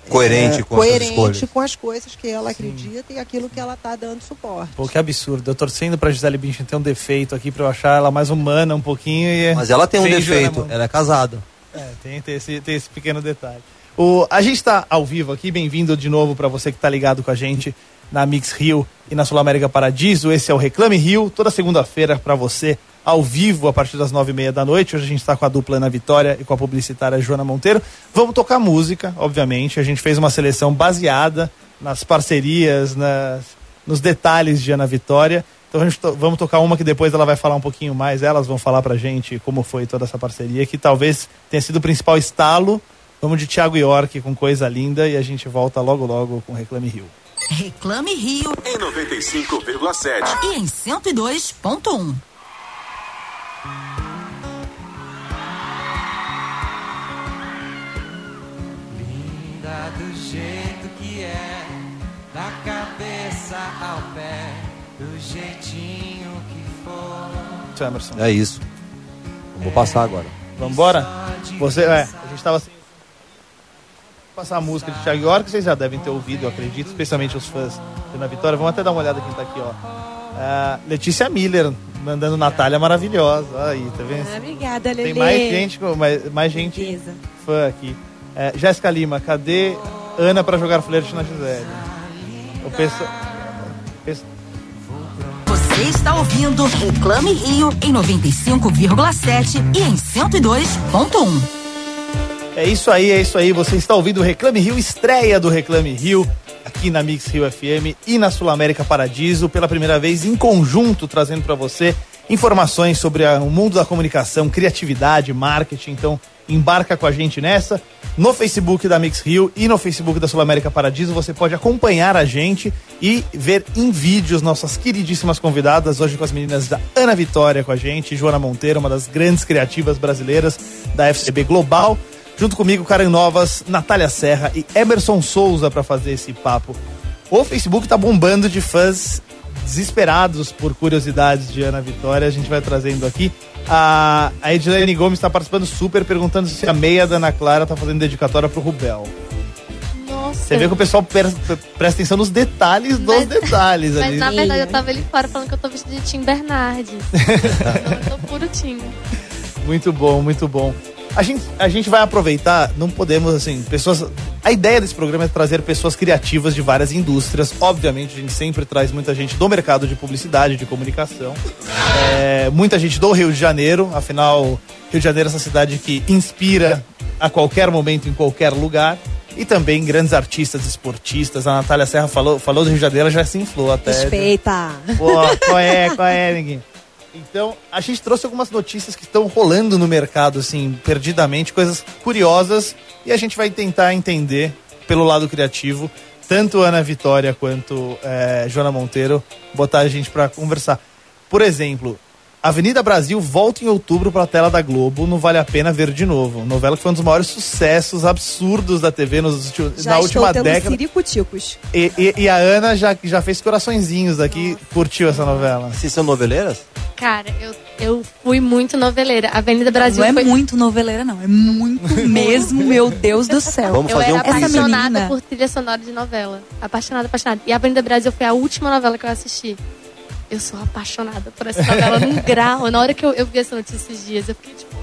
Speaker 4: Coerente
Speaker 8: é,
Speaker 4: com
Speaker 8: coerente com as coisas que ela acredita e aquilo que ela está dando suporte.
Speaker 3: Pô, que absurdo. Eu torcendo pra Gisele Bündchen ter um defeito aqui pra eu achar ela mais humana um pouquinho e...
Speaker 4: Mas ela tem um defeito, ela é casada.
Speaker 3: É, tem, tem esse, tem esse pequeno detalhe. O, a gente está ao vivo aqui, bem-vindo de novo para você que está ligado com a gente na Mix Rio e na Sul América Paradiso. Esse é o Reclame Rio, toda segunda-feira para você, ao vivo, a partir das nove e meia da noite. Hoje a gente está com a dupla Ana Vitória e com a publicitária Joana Monteiro. Vamos tocar música, obviamente. A gente fez uma seleção baseada nas parcerias, nas, nos detalhes de Ana Vitória. Então a gente to- vamos tocar uma que depois ela vai falar um pouquinho mais. Elas vão falar pra gente como foi toda essa parceria, que talvez tenha sido o principal estalo. Vamos de Thiago York com coisa linda e a gente volta logo logo com Reclame Rio.
Speaker 2: Reclame Rio
Speaker 1: Em 95,7.
Speaker 2: e em 102.1.
Speaker 10: Linda do jeito que é, da cabeça ao pé, do jeitinho que for.
Speaker 3: Isso, Emerson.
Speaker 4: É isso. Vou passar agora.
Speaker 3: Vambora? Você, é, a gente tava sem. Passar a música de Thiago York, vocês já devem ter ouvido, eu acredito, especialmente os fãs de Ana Vitória. Vamos até dar uma olhada quem tá aqui, ó. Ah, Letícia Miller, mandando Natália maravilhosa. Aí, tá vendo?
Speaker 6: Ah, obrigada, Lelê.
Speaker 3: Tem mais gente, com- mais, mais gente
Speaker 6: Beleza.
Speaker 3: fã aqui. É, Jéssica Lima, cadê Ana pra jogar flerte na Gisele? O pessoal.
Speaker 2: Você está ouvindo Reclame Rio em 95,7 e em 102.1.
Speaker 3: É isso aí, é isso aí. Você está ouvindo o Reclame Rio, estreia do Reclame Rio, aqui na Mix Rio FM e na Sul América Paradiso, pela primeira vez em conjunto, trazendo para você informações sobre a- o mundo da comunicação, criatividade, marketing. Então, embarca com a gente nessa. No Facebook da Mix Rio e no Facebook da Sul América Paradiso, você pode acompanhar a gente e ver em vídeos nossas queridíssimas convidadas, hoje com as meninas da Ana Vitória com a gente, Joana Monteiro, uma das grandes criativas brasileiras da FCB Global. Junto comigo, Karen Novas, Natália Serra e Emerson Souza para fazer esse papo. O Facebook tá bombando de fãs desesperados por curiosidades de Ana Vitória. A gente vai trazendo aqui. A, a Edilene Gomes está participando super, perguntando se a meia da Ana Clara tá fazendo dedicatória pro Rubel.
Speaker 7: Nossa.
Speaker 3: Você vê que o pessoal presta atenção nos detalhes dos detalhes
Speaker 7: Mas
Speaker 3: ali.
Speaker 7: na verdade eu tava ali fora falando que eu tô vestido de Tim Bernardes. então eu tô puro Tim.
Speaker 3: Muito bom, muito bom. A gente, a gente vai aproveitar, não podemos, assim, pessoas. A ideia desse programa é trazer pessoas criativas de várias indústrias. Obviamente, a gente sempre traz muita gente do mercado de publicidade, de comunicação. É, muita gente do Rio de Janeiro, afinal, Rio de Janeiro é essa cidade que inspira a qualquer momento, em qualquer lugar. E também grandes artistas, esportistas. A Natália Serra falou, falou do Rio de Janeiro, já se inflou até.
Speaker 6: Respeita.
Speaker 3: Pô, qual é, qual é, ninguém? Então, a gente trouxe algumas notícias que estão rolando no mercado, assim, perdidamente, coisas curiosas, e a gente vai tentar entender pelo lado criativo, tanto Ana Vitória quanto eh, Joana Monteiro, botar a gente para conversar. Por exemplo, Avenida Brasil volta em outubro para a tela da Globo, não vale a pena ver de novo. Novela que foi um dos maiores sucessos absurdos da TV nos,
Speaker 6: Já
Speaker 3: na
Speaker 6: estou
Speaker 3: última
Speaker 6: tendo
Speaker 3: década.
Speaker 6: siricuticos.
Speaker 3: E, e- e a Ana já, já fez coraçõezinhos aqui, curtiu essa novela.
Speaker 4: Vocês são noveleiras?
Speaker 7: Cara, eu, eu fui muito noveleira. A Avenida Brasil
Speaker 9: não é
Speaker 7: foi...
Speaker 9: muito noveleira, não. É muito mesmo, meu Deus do céu.
Speaker 4: Vamos
Speaker 7: Eu
Speaker 4: fazer
Speaker 7: era
Speaker 4: um
Speaker 7: apaixonada
Speaker 9: menina.
Speaker 7: por trilha sonora de novela. Apaixonada, apaixonada. E a Avenida Brasil foi a última novela que eu assisti. Eu sou apaixonada por essa novela num grau. Na hora que eu, eu vi essa notícia esses dias, eu fiquei tipo.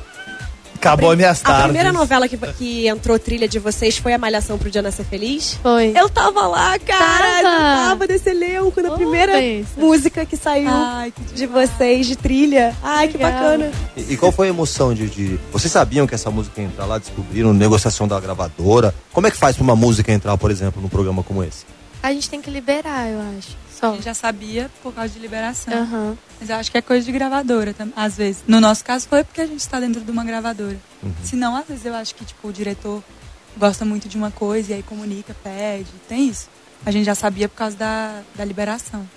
Speaker 3: Acabou a minhas
Speaker 6: A primeira novela que, que entrou trilha de vocês foi a Malhação pro Diana Ser Feliz?
Speaker 7: Foi.
Speaker 6: Eu tava lá, cara.
Speaker 7: Tava.
Speaker 6: Eu tava nesse elenco na
Speaker 7: Oh,
Speaker 6: primeira
Speaker 7: pensa.
Speaker 6: música que saiu
Speaker 9: Ai, que
Speaker 6: de vocês, de trilha. Ai, que
Speaker 7: Legal.
Speaker 6: bacana.
Speaker 4: E, e qual foi a emoção de, de- Vocês sabiam que essa música ia entrar lá, descobriram, negociação da gravadora? Como é que faz pra uma música entrar, por exemplo, num programa como esse?
Speaker 7: A gente tem que liberar, eu acho.
Speaker 9: A
Speaker 7: Só.
Speaker 9: gente já sabia por causa de liberação.
Speaker 7: Aham.
Speaker 9: Mas eu acho que é coisa de gravadora, às vezes. No nosso caso foi porque a gente está dentro de uma gravadora. Se não, às vezes eu acho que tipo, o diretor gosta muito de uma coisa e aí comunica, pede. Tem isso. A gente já sabia por causa da, da liberação.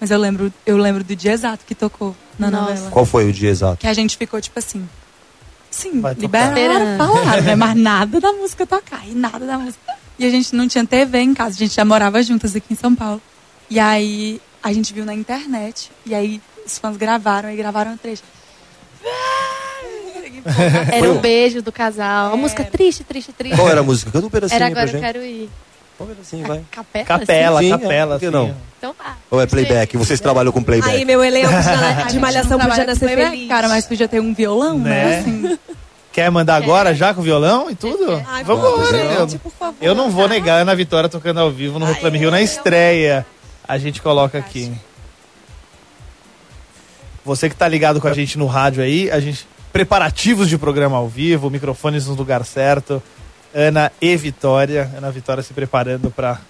Speaker 9: Mas eu lembro, eu lembro do dia exato que tocou na
Speaker 7: Nossa.
Speaker 9: novela.
Speaker 4: Qual foi o dia exato?
Speaker 9: Que a gente ficou tipo assim. Sim, liberaram, falaram, né? Mas nada da música tocar. E nada da música. E a gente não tinha TV em casa, a gente já morava juntas aqui em São Paulo. E aí a gente viu na internet. E aí os fãs gravaram, aí gravaram um trecho.
Speaker 7: Era o beijo do casal. Uma música triste, triste, triste.
Speaker 4: Qual era a música? Canta um pedacinho
Speaker 7: Era agora eu
Speaker 4: gente.
Speaker 7: quero ir.
Speaker 4: Qual pedacinho, vai?
Speaker 7: Capela?
Speaker 3: Capela,
Speaker 4: Sim, é,
Speaker 3: capela.
Speaker 4: por que
Speaker 3: assim,
Speaker 4: não?
Speaker 3: ó.
Speaker 7: Então tá.
Speaker 4: Ou é playback? Vocês trabalham com playback?
Speaker 6: Aí, meu elenco de, Malhação
Speaker 9: com
Speaker 6: Ser
Speaker 9: playback,
Speaker 6: Feliz.
Speaker 9: Cara, mas podia ter um violão, né?
Speaker 3: Né?
Speaker 9: Assim.
Speaker 3: Quer mandar agora já com o violão e tudo?
Speaker 6: Ai,
Speaker 3: Vamos embora,
Speaker 6: favor,
Speaker 3: eu-
Speaker 6: gente, por favor.
Speaker 3: Eu não vou negar a Ana Vitória tocando ao vivo no Reclame Rio na estreia. A gente coloca aqui. Você que tá ligado com a gente no rádio aí, a gente preparativos de programa ao vivo, microfones no lugar certo. Ana e Vitória, Ana Vitória se preparando para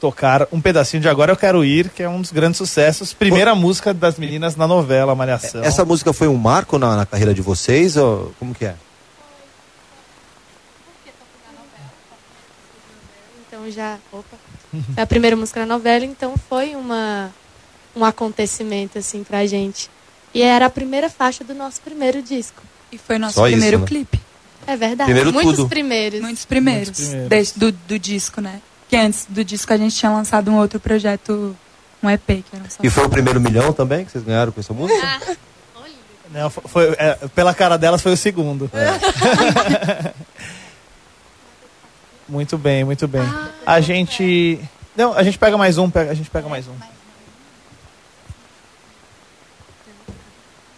Speaker 3: tocar um pedacinho de Agora Eu Quero Ir, que é um dos grandes sucessos. Primeira música das meninas na novela Malhação.
Speaker 4: Essa música foi um marco na, na carreira de vocês? Ou como que é?
Speaker 7: Então já. Opa. É a primeira música da novela, então foi uma, um acontecimento, assim, pra gente. E era a primeira faixa do nosso primeiro disco.
Speaker 9: E foi nosso
Speaker 4: Só isso,
Speaker 9: primeiro
Speaker 4: né?
Speaker 9: clipe.
Speaker 7: É verdade.
Speaker 4: Primeiro
Speaker 7: Muitos
Speaker 4: tudo.
Speaker 7: primeiros.
Speaker 9: Muitos primeiros.
Speaker 3: Muitos primeiros.
Speaker 9: desde- do, do disco, né? Que antes do disco a gente tinha lançado um outro projeto, um EP, que era só.
Speaker 4: E foi o primeiro milhão também que vocês ganharam com essa música?
Speaker 7: Ah,
Speaker 3: Não, foi, é, pela cara delas foi o segundo. muito bem, muito bem. A gente. Não, a gente pega mais um, pega- a gente pega mais um.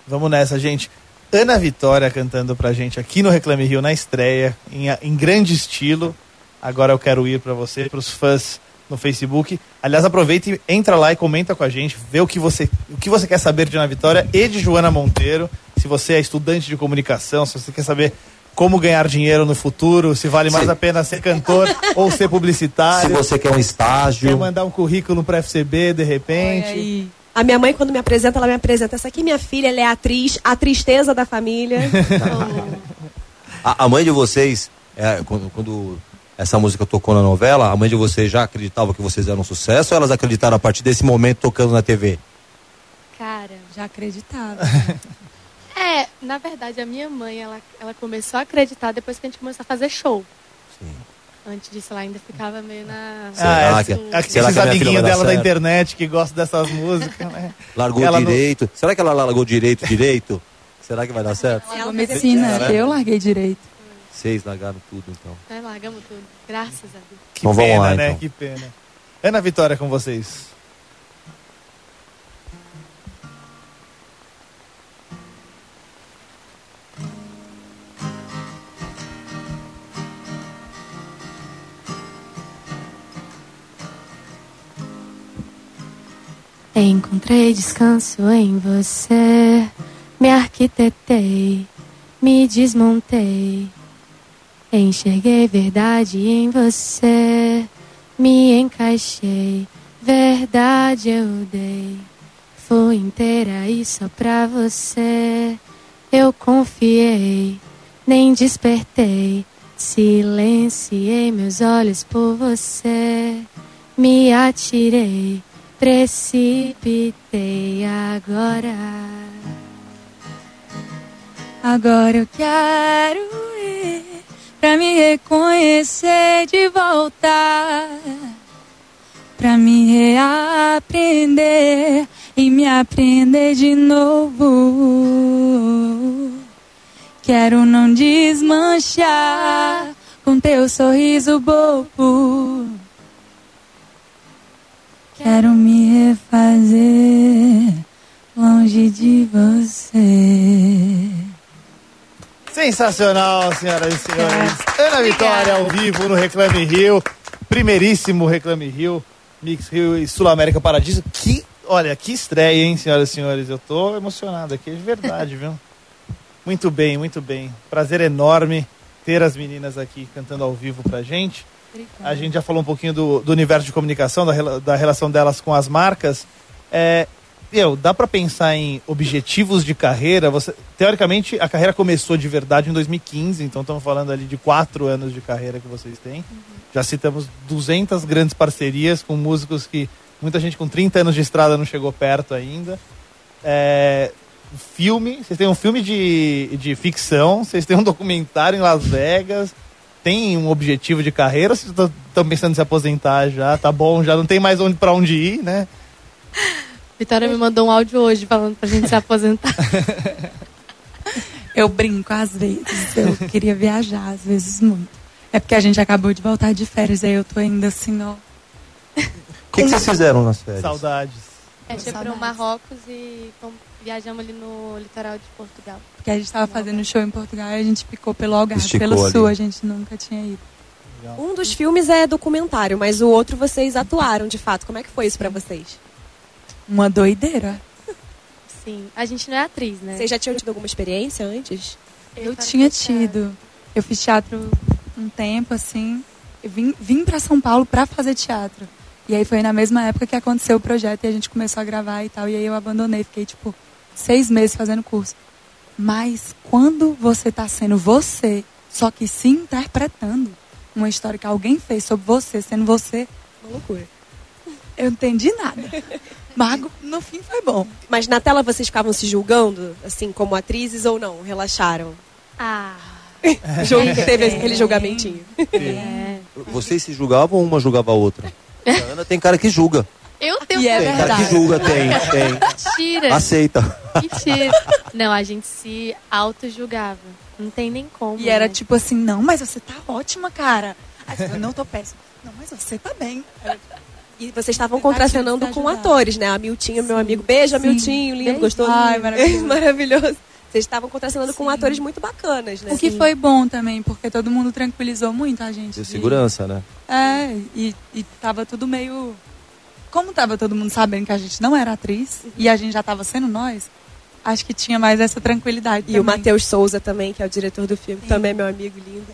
Speaker 3: Vamos nessa, gente. Ana Vitória cantando pra gente aqui no Reclame Rio na estreia, em, em grande estilo. Agora eu quero ir pra você, pros fãs no Facebook. Aliás, aproveita e entra lá e comenta com a gente, vê o que você, o que você quer saber de Ana Vitória e de Joana Monteiro. Se você é estudante de comunicação, se você quer saber como ganhar dinheiro no futuro, se vale mais
Speaker 4: Sim.
Speaker 3: a pena ser cantor ou ser
Speaker 4: Se
Speaker 3: publicitário.
Speaker 4: você quer um
Speaker 3: Quer
Speaker 4: estágio.
Speaker 3: mandar um currículo para FCB de repente.
Speaker 6: A minha mãe, quando me apresenta, ela me apresenta. Essa aqui, minha filha, ela é a atriz, a tristeza da família.
Speaker 4: A, a mãe de vocês, é, quando, quando essa música tocou na novela, a mãe de vocês já acreditava que vocês eram um sucesso ou elas acreditaram a partir desse momento tocando na TV?
Speaker 7: Cara,
Speaker 9: Já acreditava.
Speaker 7: é, na verdade, a minha mãe, ela, ela começou a acreditar depois que a gente começou a fazer show.
Speaker 4: Sim.
Speaker 7: Antes disso, ela ainda ficava meio na.
Speaker 3: Ah, é,
Speaker 4: que-
Speaker 3: é,
Speaker 4: será
Speaker 3: esses
Speaker 4: que a minha filha
Speaker 3: amiguinhos dela da internet que gostam dessas músicas, né?
Speaker 4: Largou
Speaker 3: Ela não-
Speaker 4: direito. Será que ela largou direito, direito? Será que vai dar certo?
Speaker 9: Ela medicina,
Speaker 4: né?
Speaker 9: eu larguei direito.
Speaker 4: Vocês largaram tudo, então.
Speaker 7: Nós largamos tudo. Graças a Deus.
Speaker 3: Que
Speaker 4: Então
Speaker 3: pena,
Speaker 4: lá,
Speaker 3: né?
Speaker 4: então.
Speaker 3: Que pena. Ana Vitória com vocês.
Speaker 7: Encontrei descanso em você, me arquitetei, me desmontei. Enxerguei verdade em você, me encaixei, verdade eu dei. Fui inteira e só pra você eu confiei, nem despertei. Silenciei meus olhos por você, me atirei, precipitei agora.
Speaker 9: Agora eu quero ir pra me reconhecer de volta, pra me reaprender e me aprender de novo. Quero não desmanchar com teu sorriso bobo. Quero me refazer longe de você.
Speaker 3: Sensacional, senhoras e senhores. Ana Vitória ao vivo no Reclame Rio. Primeiríssimo Reclame Rio. Mix Rio e Sul América Paradiso. Que, olha, que estreia, hein, senhoras e senhores. Eu tô emocionado aqui, de verdade, viu? Muito bem, muito bem. Prazer enorme ter as meninas aqui cantando ao vivo pra gente. A gente já falou um pouquinho do, do universo de comunicação, da, da relação delas com as marcas. É, eu, dá para pensar em objetivos de carreira? Você, teoricamente, a carreira começou de verdade em 2015, então estamos falando ali de quatro anos de carreira que vocês têm. Já citamos 200 grandes parcerias com músicos que muita gente com 30 anos de estrada não chegou perto ainda. É, filme, vocês têm um filme de, de ficção, vocês têm um documentário em Las Vegas. Tem um objetivo de carreira ou vocês estão pensando em se aposentar já? Tá bom, já não tem mais onde, para onde ir, né?
Speaker 7: Vitória me mandou um áudio hoje falando pra gente se aposentar.
Speaker 9: Eu brinco às vezes, eu queria viajar, às vezes muito. É porque a gente acabou de voltar de férias, aí eu tô ainda assim, ó.
Speaker 4: O que, que vocês fizeram nas férias?
Speaker 3: Saudades.
Speaker 7: A gente foi pro
Speaker 9: Saudades.
Speaker 7: Marrocos e fomos- viajamos ali no litoral de Portugal.
Speaker 9: Porque a gente tava fazendo show em Portugal e a gente ficou pelo Algarve,
Speaker 4: Esticou
Speaker 9: pelo
Speaker 4: ali.
Speaker 9: sul, a gente nunca tinha ido.
Speaker 6: Um dos filmes é documentário, mas o outro vocês atuaram, de fato. Como é que foi isso pra vocês?
Speaker 9: Uma doideira.
Speaker 7: Sim. A gente não é atriz, né?
Speaker 6: Vocês já tinham tido alguma experiência antes?
Speaker 9: Eu tinha tido. Eu fiz teatro um tempo, assim. Eu vim, vim para São Paulo para fazer teatro. E aí foi na mesma época que aconteceu o projeto e a gente começou a gravar e tal. E aí eu abandonei, fiquei tipo seis meses fazendo curso. Mas quando você tá sendo você, só que se interpretando uma história que alguém fez sobre você, sendo você,
Speaker 6: Uma loucura.
Speaker 9: eu não entendi nada. Mago, no fim foi bom.
Speaker 6: Mas na tela vocês ficavam se julgando, assim, como atrizes ou não? Relaxaram?
Speaker 7: Ah.
Speaker 6: Jogo, teve aquele julgamentinho.
Speaker 7: É.
Speaker 4: Vocês se julgavam ou uma julgava a outra? A Ana tem cara que julga.
Speaker 7: Eu tenho
Speaker 9: E é
Speaker 4: que
Speaker 9: verdade.
Speaker 4: julga, tem, tem.
Speaker 7: Mentira.
Speaker 4: Aceita.
Speaker 7: Mentira. Não, a gente se auto-julgava. Não tem nem como.
Speaker 9: E era
Speaker 7: né?
Speaker 9: tipo assim, não, mas você tá ótima, cara. Aí eu não tô péssima. Não, mas você tá bem.
Speaker 6: E vocês estavam contracenando com atores, né? A Miltinho, meu amigo. Beijo,
Speaker 9: Sim.
Speaker 6: Miltinho, lindo,
Speaker 9: Beijo.
Speaker 6: gostoso.
Speaker 9: Ai, maravilhoso.
Speaker 6: maravilhoso. Vocês estavam contracenando com atores muito bacanas, né?
Speaker 9: O que foi bom também, porque todo mundo tranquilizou muito a gente.
Speaker 4: De
Speaker 9: de-
Speaker 4: segurança, né?
Speaker 9: É, e, e tava tudo meio. Como tava todo mundo sabendo que a gente não era atriz e a gente já tava sendo nós, acho que tinha mais essa tranquilidade.
Speaker 6: E o Matheus Souza também, que é o diretor do filme, também é meu amigo lindo.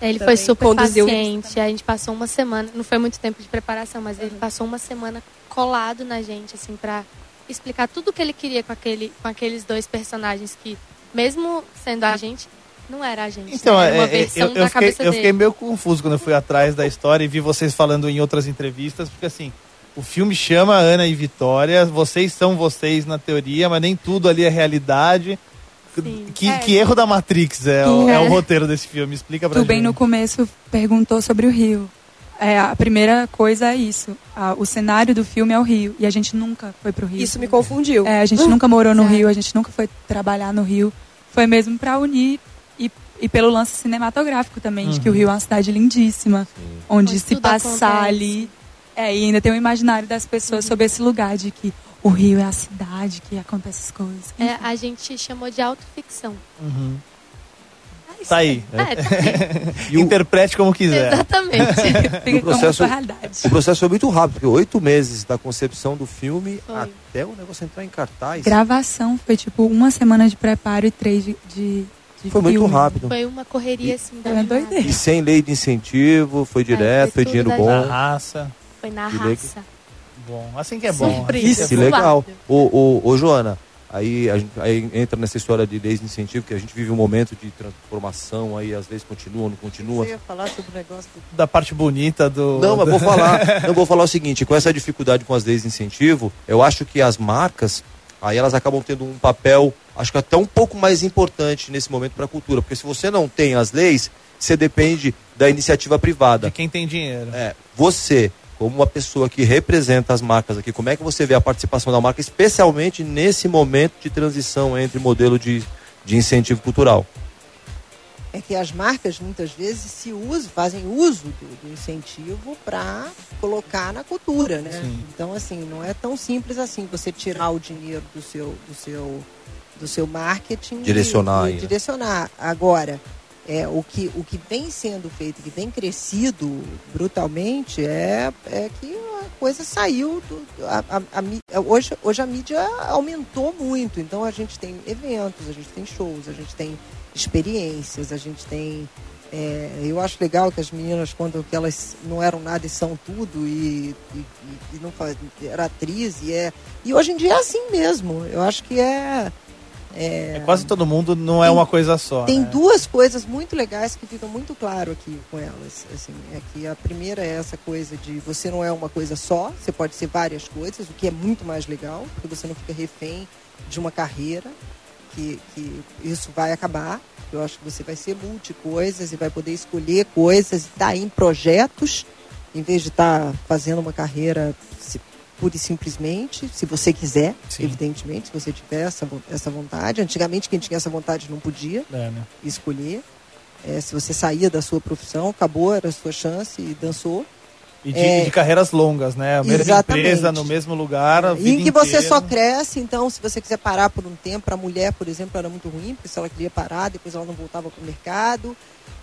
Speaker 7: Ele
Speaker 6: Também
Speaker 7: foi super
Speaker 6: conduziu
Speaker 7: paciente. A gente passou uma semana, não foi muito tempo de preparação, mas ele passou uma semana colado na gente, assim, pra explicar tudo o que ele queria com, aquele, com aqueles dois personagens que, mesmo sendo a gente, não era a gente.
Speaker 3: Então,
Speaker 7: né? era uma
Speaker 3: é, é,
Speaker 7: versão
Speaker 3: eu,
Speaker 7: da
Speaker 3: eu, fiquei,
Speaker 7: cabeça
Speaker 3: eu fiquei meio confuso quando eu fui atrás da história e vi vocês falando em outras entrevistas, porque assim, o filme chama Ana e Vitória, vocês são vocês na teoria, mas nem tudo ali é realidade. Que,
Speaker 9: É.
Speaker 3: que erro da Matrix é, o,
Speaker 9: Tu-
Speaker 3: é o
Speaker 9: é.
Speaker 3: roteiro desse filme? Explica pra
Speaker 9: Tu bem
Speaker 3: gente.
Speaker 9: no começo perguntou sobre o Rio. É, a primeira coisa é isso. A- o cenário do filme é o Rio. E a gente nunca foi pro Rio.
Speaker 6: Isso me confundiu.
Speaker 9: É, a gente nunca morou no Rio, a gente nunca foi trabalhar no Rio. Foi mesmo para unir e, e pelo lance cinematográfico também, de que o
Speaker 6: Uhum.
Speaker 9: Rio é uma cidade lindíssima, onde
Speaker 7: Onde
Speaker 9: se passar
Speaker 7: acontece.
Speaker 9: ali. É, e ainda tem o imaginário das pessoas sobre esse lugar de que o Rio é a cidade que acontece as coisas.
Speaker 7: É, a gente chamou de autoficção.
Speaker 3: Uhum. Tá aí.
Speaker 7: É, tá aí.
Speaker 3: Interprete como quiser.
Speaker 7: Exatamente.
Speaker 4: E o processo, o processo foi muito rápido, porque oito meses da concepção do filme
Speaker 7: Foi.
Speaker 4: até o negócio entrar em cartaz.
Speaker 9: Gravação foi tipo uma semana de preparo e três de, de,
Speaker 4: Foi muito rápido.
Speaker 7: Foi uma correria assim.
Speaker 9: Foi uma
Speaker 7: danada.
Speaker 9: doideira.
Speaker 4: E sem lei de incentivo, foi direto, foi,
Speaker 7: tudo
Speaker 4: dinheiro
Speaker 7: da
Speaker 4: bom.
Speaker 3: Na raça.
Speaker 7: Foi na
Speaker 4: Que
Speaker 7: raça.
Speaker 3: Bom, assim que é bom.
Speaker 7: Surpresa.
Speaker 3: assim
Speaker 4: Que
Speaker 3: é bom.
Speaker 4: legal. Ô, ô, ô, Joana, aí, a gente, aí entra nessa história de leis de incentivo, que a gente vive um momento de transformação, aí às vezes continua, não continua.
Speaker 8: Você ia falar sobre o negócio do...
Speaker 3: Da parte bonita do.
Speaker 4: Não, mas vou falar. Não vou falar o seguinte, com essa dificuldade com as leis de incentivo, eu acho que as marcas, aí elas acabam tendo um papel, acho que até um pouco mais importante nesse momento para a cultura, porque se você não tem as leis, você depende da iniciativa privada.
Speaker 3: De quem tem dinheiro.
Speaker 4: É, você, como uma pessoa que representa as marcas aqui, como é que você vê a participação da marca, especialmente nesse momento de transição entre modelo de, de incentivo cultural?
Speaker 8: É que as marcas muitas vezes se usam, fazem uso do, do incentivo para colocar na cultura, né?
Speaker 3: Sim.
Speaker 8: Então assim, não é tão simples assim você tirar o dinheiro do seu do seu do seu marketing e-
Speaker 4: Direcionar
Speaker 8: e,
Speaker 4: aí, né?
Speaker 8: direcionar. Agora, é, o, que, o que vem sendo feito, que vem crescido brutalmente, é, é que a coisa saiu. Do, a, a- a hoje, hoje a mídia aumentou muito, então a gente tem eventos, a gente tem shows, a gente tem experiências, a gente tem. é, eu acho legal que as meninas contam que elas não eram nada e são tudo, e, e, e- não era atriz, e é. E hoje em dia é assim mesmo. Eu acho que é.
Speaker 3: É, quase todo mundo não é uma coisa só.
Speaker 8: Tem
Speaker 3: né?
Speaker 8: duas coisas muito legais que ficam muito claro aqui com elas. Assim, é que a primeira é essa coisa de você não é uma coisa só, você pode ser várias coisas, o que é muito mais legal, porque você não fica refém de uma carreira, que, que isso vai acabar. Eu acho que você vai ser multi coisas e vai poder escolher coisas e estar em projetos, em vez de estar fazendo uma carreira se- pura e simplesmente, se você quiser,
Speaker 3: Sim.
Speaker 8: evidentemente, se você tiver essa, essa vontade. Antigamente, quem tinha essa vontade não podia
Speaker 3: É, né?
Speaker 8: escolher. É, se você saía da sua profissão, acabou, era a sua chance e dançou.
Speaker 3: E de,
Speaker 8: É.
Speaker 3: de carreiras longas, né? A mesma
Speaker 8: Exatamente.
Speaker 3: empresa, no mesmo lugar. A
Speaker 8: E em que você
Speaker 3: inteira.
Speaker 8: só cresce, então, se você quiser parar por um tempo, para a mulher, por exemplo, era muito ruim, porque se ela queria parar, depois ela não voltava para o mercado,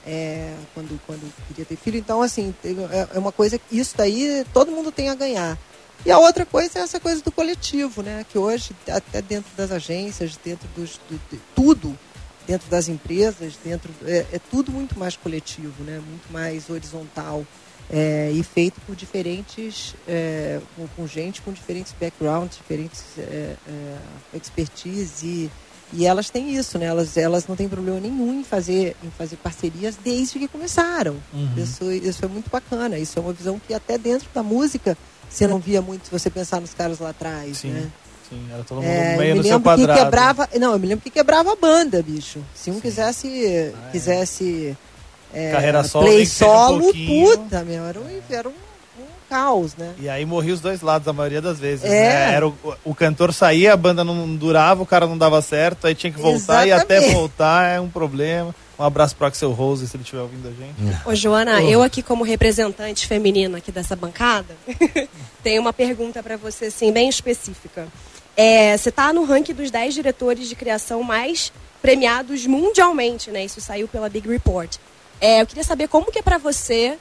Speaker 8: é, quando, quando queria ter filho. Então, assim, é, é uma coisa que isso daí todo mundo tem a ganhar. E a outra coisa é essa coisa do coletivo, né? Que hoje, até dentro das agências, dentro dos, do, de tudo, dentro das empresas, dentro é, é tudo muito mais coletivo, né? Muito mais horizontal é, e feito por diferentes, é, com, com gente com diferentes backgrounds, diferentes é, é, expertise e, e elas têm isso, né? Elas, elas não têm problema nenhum em fazer, em fazer parcerias desde que começaram.
Speaker 3: Uhum.
Speaker 8: Isso, isso é muito bacana. Isso é uma visão que até dentro da música você não via muito se você pensar nos caras lá atrás,
Speaker 3: Sim,
Speaker 8: né?
Speaker 3: sim. Era todo mundo
Speaker 8: É, eu
Speaker 3: meio
Speaker 8: me
Speaker 3: no seu
Speaker 8: lembro que
Speaker 3: quadrado.
Speaker 8: quebrava. Não, eu me lembro que quebrava a banda, bicho. Se um quisesse. quisesse é,
Speaker 3: Carreira solo,
Speaker 8: play
Speaker 3: um
Speaker 8: solo,
Speaker 3: pouquinho.
Speaker 8: puta, meu, era um, era um, um caos, né?
Speaker 3: E aí morria os dois lados, a maioria das vezes.
Speaker 8: É.
Speaker 3: né? Era o, o cantor saía, a banda não durava, o cara não dava certo, aí tinha que voltar e até
Speaker 8: Exatamente.
Speaker 3: voltar é um problema. Um abraço pro Axel Rose, se ele estiver ouvindo a gente.
Speaker 6: Ô, Joana,
Speaker 3: Ô.
Speaker 6: eu aqui como representante feminina aqui dessa bancada, tenho uma pergunta para você, assim, bem específica. É, você está no ranking dos 10 diretores de criação mais premiados mundialmente, né? Isso saiu pela Big Report. É, eu queria saber como que é para você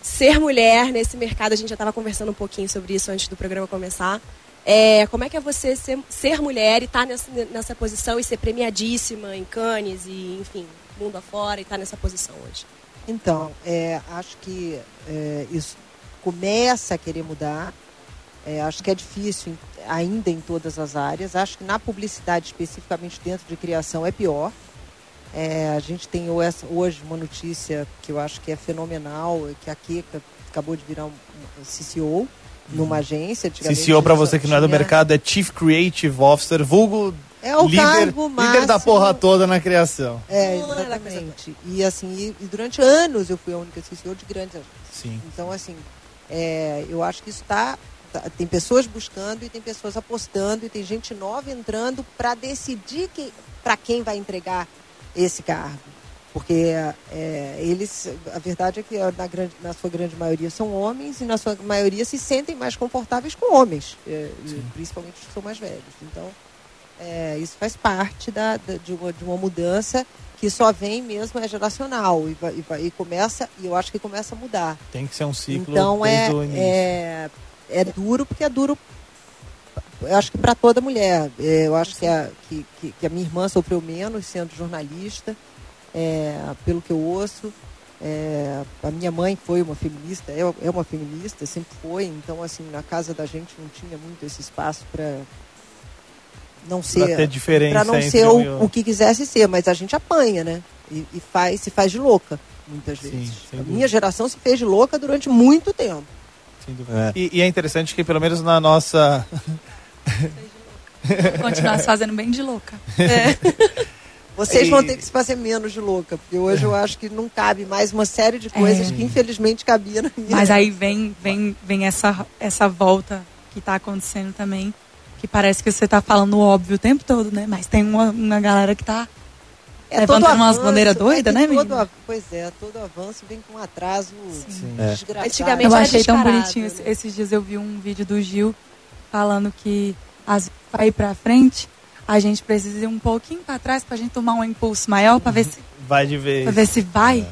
Speaker 6: ser mulher nesse mercado. A gente já estava conversando um pouquinho sobre isso antes do programa começar. É, como é que é você ser, ser mulher e estar tá nessa, nessa posição e ser premiadíssima em Cannes e, enfim, mundo afora e estar tá nessa posição hoje?
Speaker 8: Então, é, acho que é, isso começa a querer mudar. É, acho que é difícil ainda em todas as áreas. Acho que na publicidade, especificamente dentro de criação, é pior. É, a gente tem hoje uma notícia que eu acho que é fenomenal, que a Kika acabou de virar um, um CCO numa uhum. agência.
Speaker 3: CCO, para você que não é do mercado, é Chief Creative Officer, vulgo
Speaker 8: é o líder, cargo máximo. líder
Speaker 3: da porra toda na criação.
Speaker 8: É, exatamente. E assim, e, e durante anos eu fui a única CCO de grandes agências.
Speaker 3: Sim.
Speaker 8: Então, assim, é, eu acho que isso está tá, tem pessoas buscando e tem pessoas apostando e tem gente nova entrando para decidir que, para quem vai entregar esse cargo. Porque é, eles, a verdade é que na, grande, na sua grande maioria são homens e na sua maioria se sentem mais confortáveis com homens, é, principalmente os que são mais velhos. Então, é, isso faz parte da, da, de, uma, de uma mudança que só vem mesmo é geracional e, vai, e, vai, e, começa e eu acho que começa a mudar.
Speaker 3: Tem que ser um ciclo.
Speaker 8: Então é, é é duro porque é duro eu acho que para toda mulher. É, eu acho que a, que, que, a minha irmã sofreu menos sendo jornalista, é, pelo que eu ouço. É, a minha mãe foi uma feminista, é, é uma feminista, sempre foi. Então, assim, na casa da gente não tinha muito esse espaço para não ser
Speaker 3: para
Speaker 8: não ser o, o, que quisesse ser, mas a gente apanha, né? E, e faz se faz de louca muitas vezes. Sim, a minha geração se fez de louca durante muito tempo.
Speaker 3: É. E, e, é interessante que pelo menos na nossa
Speaker 9: continuar fazendo bem de louca.
Speaker 8: É. Vocês vão ter que se fazer menos de louca, porque hoje eu acho que não cabe mais uma série de coisas é. que infelizmente cabia na minha.
Speaker 9: Mas aí vem, vem, vem essa, essa volta que está acontecendo também, que parece que você está falando óbvio o tempo todo, né? Mas tem uma, uma galera que está é levantando umas bandeiras doidas, né,
Speaker 8: menina? Pois é, todo avanço vem com um atraso Sim. desgraçado.
Speaker 9: Antigamente eu achei tão bonitinho. Né? Esses dias eu vi um vídeo do Gil falando que as para ir para frente a gente precisa ir um pouquinho para trás para a gente tomar um impulso maior para ver se
Speaker 3: vai de vez.
Speaker 9: Para ver se vai. É.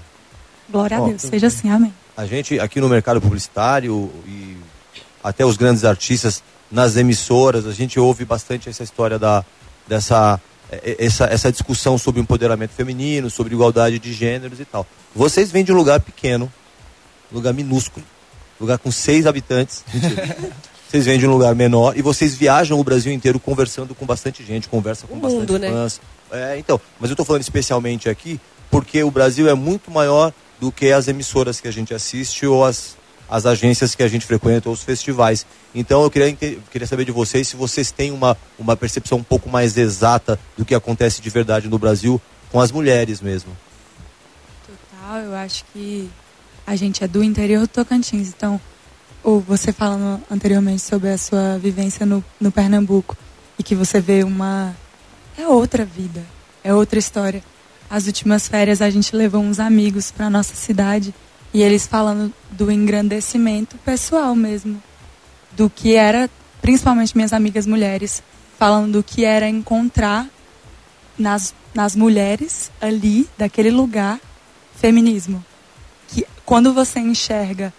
Speaker 9: Glória Bom, a Deus, seja assim, amém.
Speaker 4: A gente aqui no mercado publicitário e até os grandes artistas nas emissoras, a gente ouve bastante essa história da dessa é, essa, essa discussão sobre empoderamento feminino, sobre igualdade de gêneros e tal. Vocês vêm de um lugar pequeno, lugar minúsculo, lugar com seis habitantes. vocês vêm de um lugar menor e vocês viajam o Brasil inteiro conversando com bastante gente, conversa com o bastante mundo, né? fãs. Né? É, então, mas eu estou falando especialmente aqui porque o Brasil é muito maior do que as emissoras que a gente assiste ou as, as agências que a gente frequenta ou os festivais. Então eu queria, queria saber de vocês se vocês têm uma, uma percepção um pouco mais exata do que acontece de verdade no Brasil com as mulheres mesmo.
Speaker 9: Total, eu acho que a gente é do interior do Tocantins, então ou você falando anteriormente sobre a sua vivência no, no Pernambuco e que você vê uma é outra vida, é outra história. As últimas férias a gente levou uns amigos para nossa cidade e eles falando do engrandecimento pessoal mesmo, do que era, principalmente minhas amigas mulheres, falando do que era encontrar nas, nas mulheres ali, daquele lugar, feminismo. Que quando você enxerga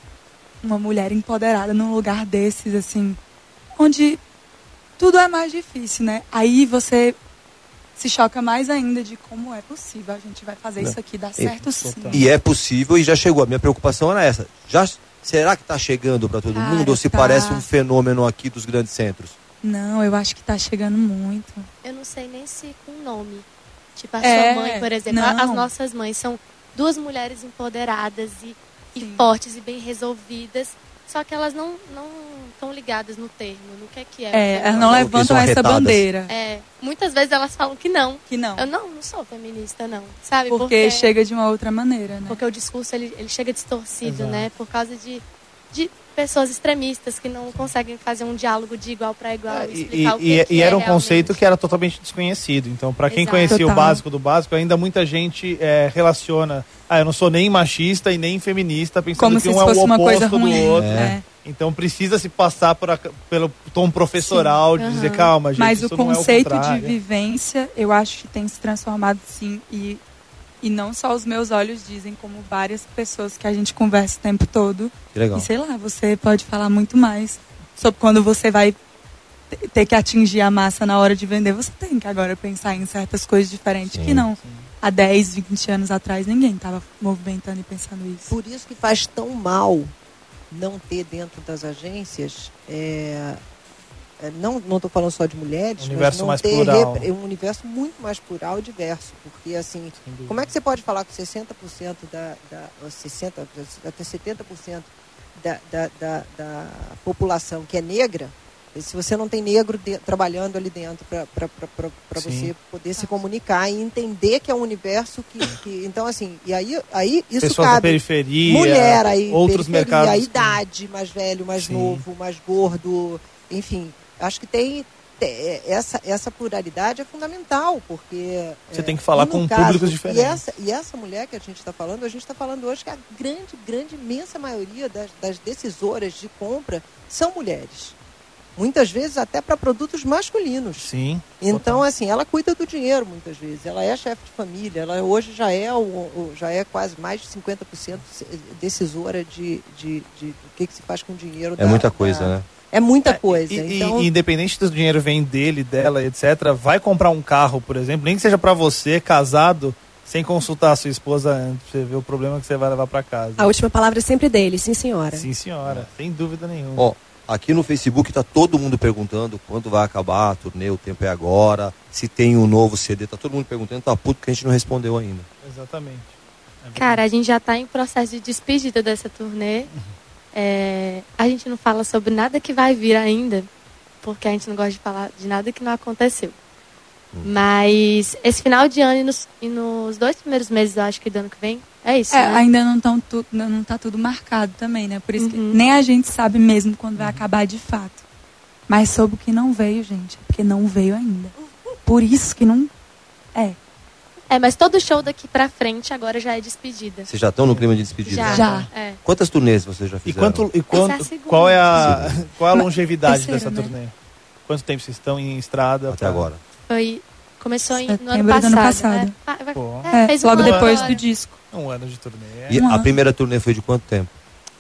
Speaker 9: uma mulher empoderada num lugar desses, assim, onde tudo é mais difícil, né? Aí você se choca mais ainda de como é possível a gente vai fazer isso aqui dar certo
Speaker 4: e,
Speaker 9: sim.
Speaker 4: E é possível e já chegou. A minha preocupação era essa. Já será que está chegando para todo Cara, mundo ou se tá. parece um fenômeno aqui dos grandes centros?
Speaker 9: Não, eu acho que está chegando muito.
Speaker 7: Eu não sei nem se com nome. Tipo a é, sua mãe, por exemplo, não. as nossas mães são duas mulheres empoderadas e, e fortes e bem resolvidas só que elas não não estão ligadas no termo, no que é que é.
Speaker 9: É, elas não levantam essa bandeira.
Speaker 7: É, muitas vezes elas falam que não.
Speaker 9: Que não.
Speaker 7: Eu não, não sou feminista não, sabe?
Speaker 9: Porque, porque chega de uma outra maneira, né?
Speaker 7: Porque o discurso ele, ele chega distorcido, Exato. né? Por causa de de pessoas extremistas que não conseguem fazer um diálogo de igual para igual. É,
Speaker 3: e, e, e, era um realmente. conceito que era totalmente desconhecido. Então, para quem Exato. conhecia Total. o básico do básico, ainda muita gente é, relaciona. Ah, eu não sou nem machista e nem feminista, pensando
Speaker 9: Como
Speaker 3: que um é o oposto do outro.
Speaker 9: É.
Speaker 3: Então precisa se passar por a- pelo tom professoral de
Speaker 9: Sim.
Speaker 3: dizer,
Speaker 9: Aham.
Speaker 3: calma, gente.
Speaker 9: Mas
Speaker 3: isso
Speaker 9: o
Speaker 3: não é
Speaker 9: conceito de
Speaker 3: contrário."
Speaker 9: vivência, eu acho que tem se transformado sim. E, e não só os meus olhos dizem, como várias pessoas que a gente conversa o tempo todo.
Speaker 4: Que legal.
Speaker 9: E sei lá, você pode falar muito mais sobre quando você vai te- ter que atingir a massa na hora de vender. Você tem que agora pensar em certas coisas diferentes que não. Há 10, 20 anos atrás ninguém estava movimentando e pensando isso.
Speaker 8: Por isso que faz tão mal não ter dentro das agências, é, é, não estou falando só de mulheres,
Speaker 3: Um universo
Speaker 8: mas não
Speaker 3: mais
Speaker 8: ter
Speaker 3: plural.
Speaker 8: repre- um universo muito mais plural e diverso. Porque, assim, como é que você pode falar que 60% da, da ou 60%, até 70% da, da, da, da população que é negra, se você não tem negro de- trabalhando ali dentro para você poder se comunicar e entender que é um universo que, que- então assim e aí aí isso
Speaker 3: Pessoas da
Speaker 8: cabe
Speaker 3: periferia,
Speaker 8: mulher aí
Speaker 3: outros
Speaker 8: periferia,
Speaker 3: mercados
Speaker 8: a idade mais velho mais
Speaker 3: Sim.
Speaker 8: novo mais gordo enfim acho que tem te- essa essa pluralidade é fundamental porque
Speaker 3: Você
Speaker 8: é,
Speaker 3: tem que falar com
Speaker 8: caso-
Speaker 3: públicos diferentes.
Speaker 8: e essa e essa mulher que a gente está falando a gente está falando hoje que a grande grande imensa maioria das, das decisoras de compra são mulheres muitas vezes até para produtos masculinos
Speaker 3: Sim.
Speaker 8: então, assim, ela cuida do dinheiro muitas vezes. Ela é chefe de família. Ela hoje já é, o, o- já é quase mais de 50% decisora de, de, de, do que, que se faz com o dinheiro.
Speaker 4: É muita coisa, né?
Speaker 8: É muita coisa.
Speaker 3: E, e-
Speaker 8: então,
Speaker 3: e independente do dinheiro vem dele, dela, etc., vai comprar um carro, por exemplo, nem que seja pra você, casado, sem consultar a sua esposa antes, pra você ver o problema que você vai levar pra casa.
Speaker 6: A última palavra é sempre dele, sim senhora.
Speaker 3: Sim, senhora, sem dúvida nenhuma.
Speaker 4: Ó, aqui no Facebook tá todo mundo perguntando quando vai acabar a turnê, o tempo é agora, se tem um novo CD, tá todo mundo perguntando, tá puto que a gente não respondeu ainda.
Speaker 3: Exatamente.
Speaker 7: Cara, a gente já está em processo de despedida dessa turnê.
Speaker 3: Uhum.
Speaker 7: É, a gente não fala sobre nada que vai vir ainda, porque a gente não gosta de falar de nada que não aconteceu.
Speaker 3: Uhum.
Speaker 7: Mas esse final de ano e nos, e nos dois primeiros meses, eu acho que do ano que vem, é isso,
Speaker 9: É,
Speaker 7: né?
Speaker 9: ainda não, tão tu, não não tá tudo marcado também, né? Por isso que
Speaker 7: Uhum.
Speaker 9: nem a gente sabe mesmo quando vai acabar de fato. Mas soube o que não veio, gente. Porque não veio ainda. Por isso que não. É.
Speaker 7: É, mas todo show daqui pra frente agora já é despedida.
Speaker 4: Vocês já estão no clima de despedida?
Speaker 7: Já.
Speaker 9: Já.
Speaker 7: É.
Speaker 4: Quantas turnês vocês já
Speaker 3: E
Speaker 4: fizeram?
Speaker 3: quanto, e quanto,
Speaker 7: é
Speaker 3: qual é a, qual é a longevidade
Speaker 9: terceira,
Speaker 3: dessa
Speaker 9: né?
Speaker 3: turnê? Quanto tempo vocês estão em estrada?
Speaker 4: Até
Speaker 3: pra-
Speaker 4: agora.
Speaker 7: Foi. Começou em, no ano passado.
Speaker 9: ano passado.
Speaker 7: né? Ah, é,
Speaker 9: É,
Speaker 7: fez um
Speaker 9: logo
Speaker 7: ano
Speaker 9: depois
Speaker 7: agora.
Speaker 9: do disco.
Speaker 3: Um ano de turnê.
Speaker 4: E
Speaker 9: Um
Speaker 4: a
Speaker 9: ano.
Speaker 4: primeira turnê foi de quanto tempo?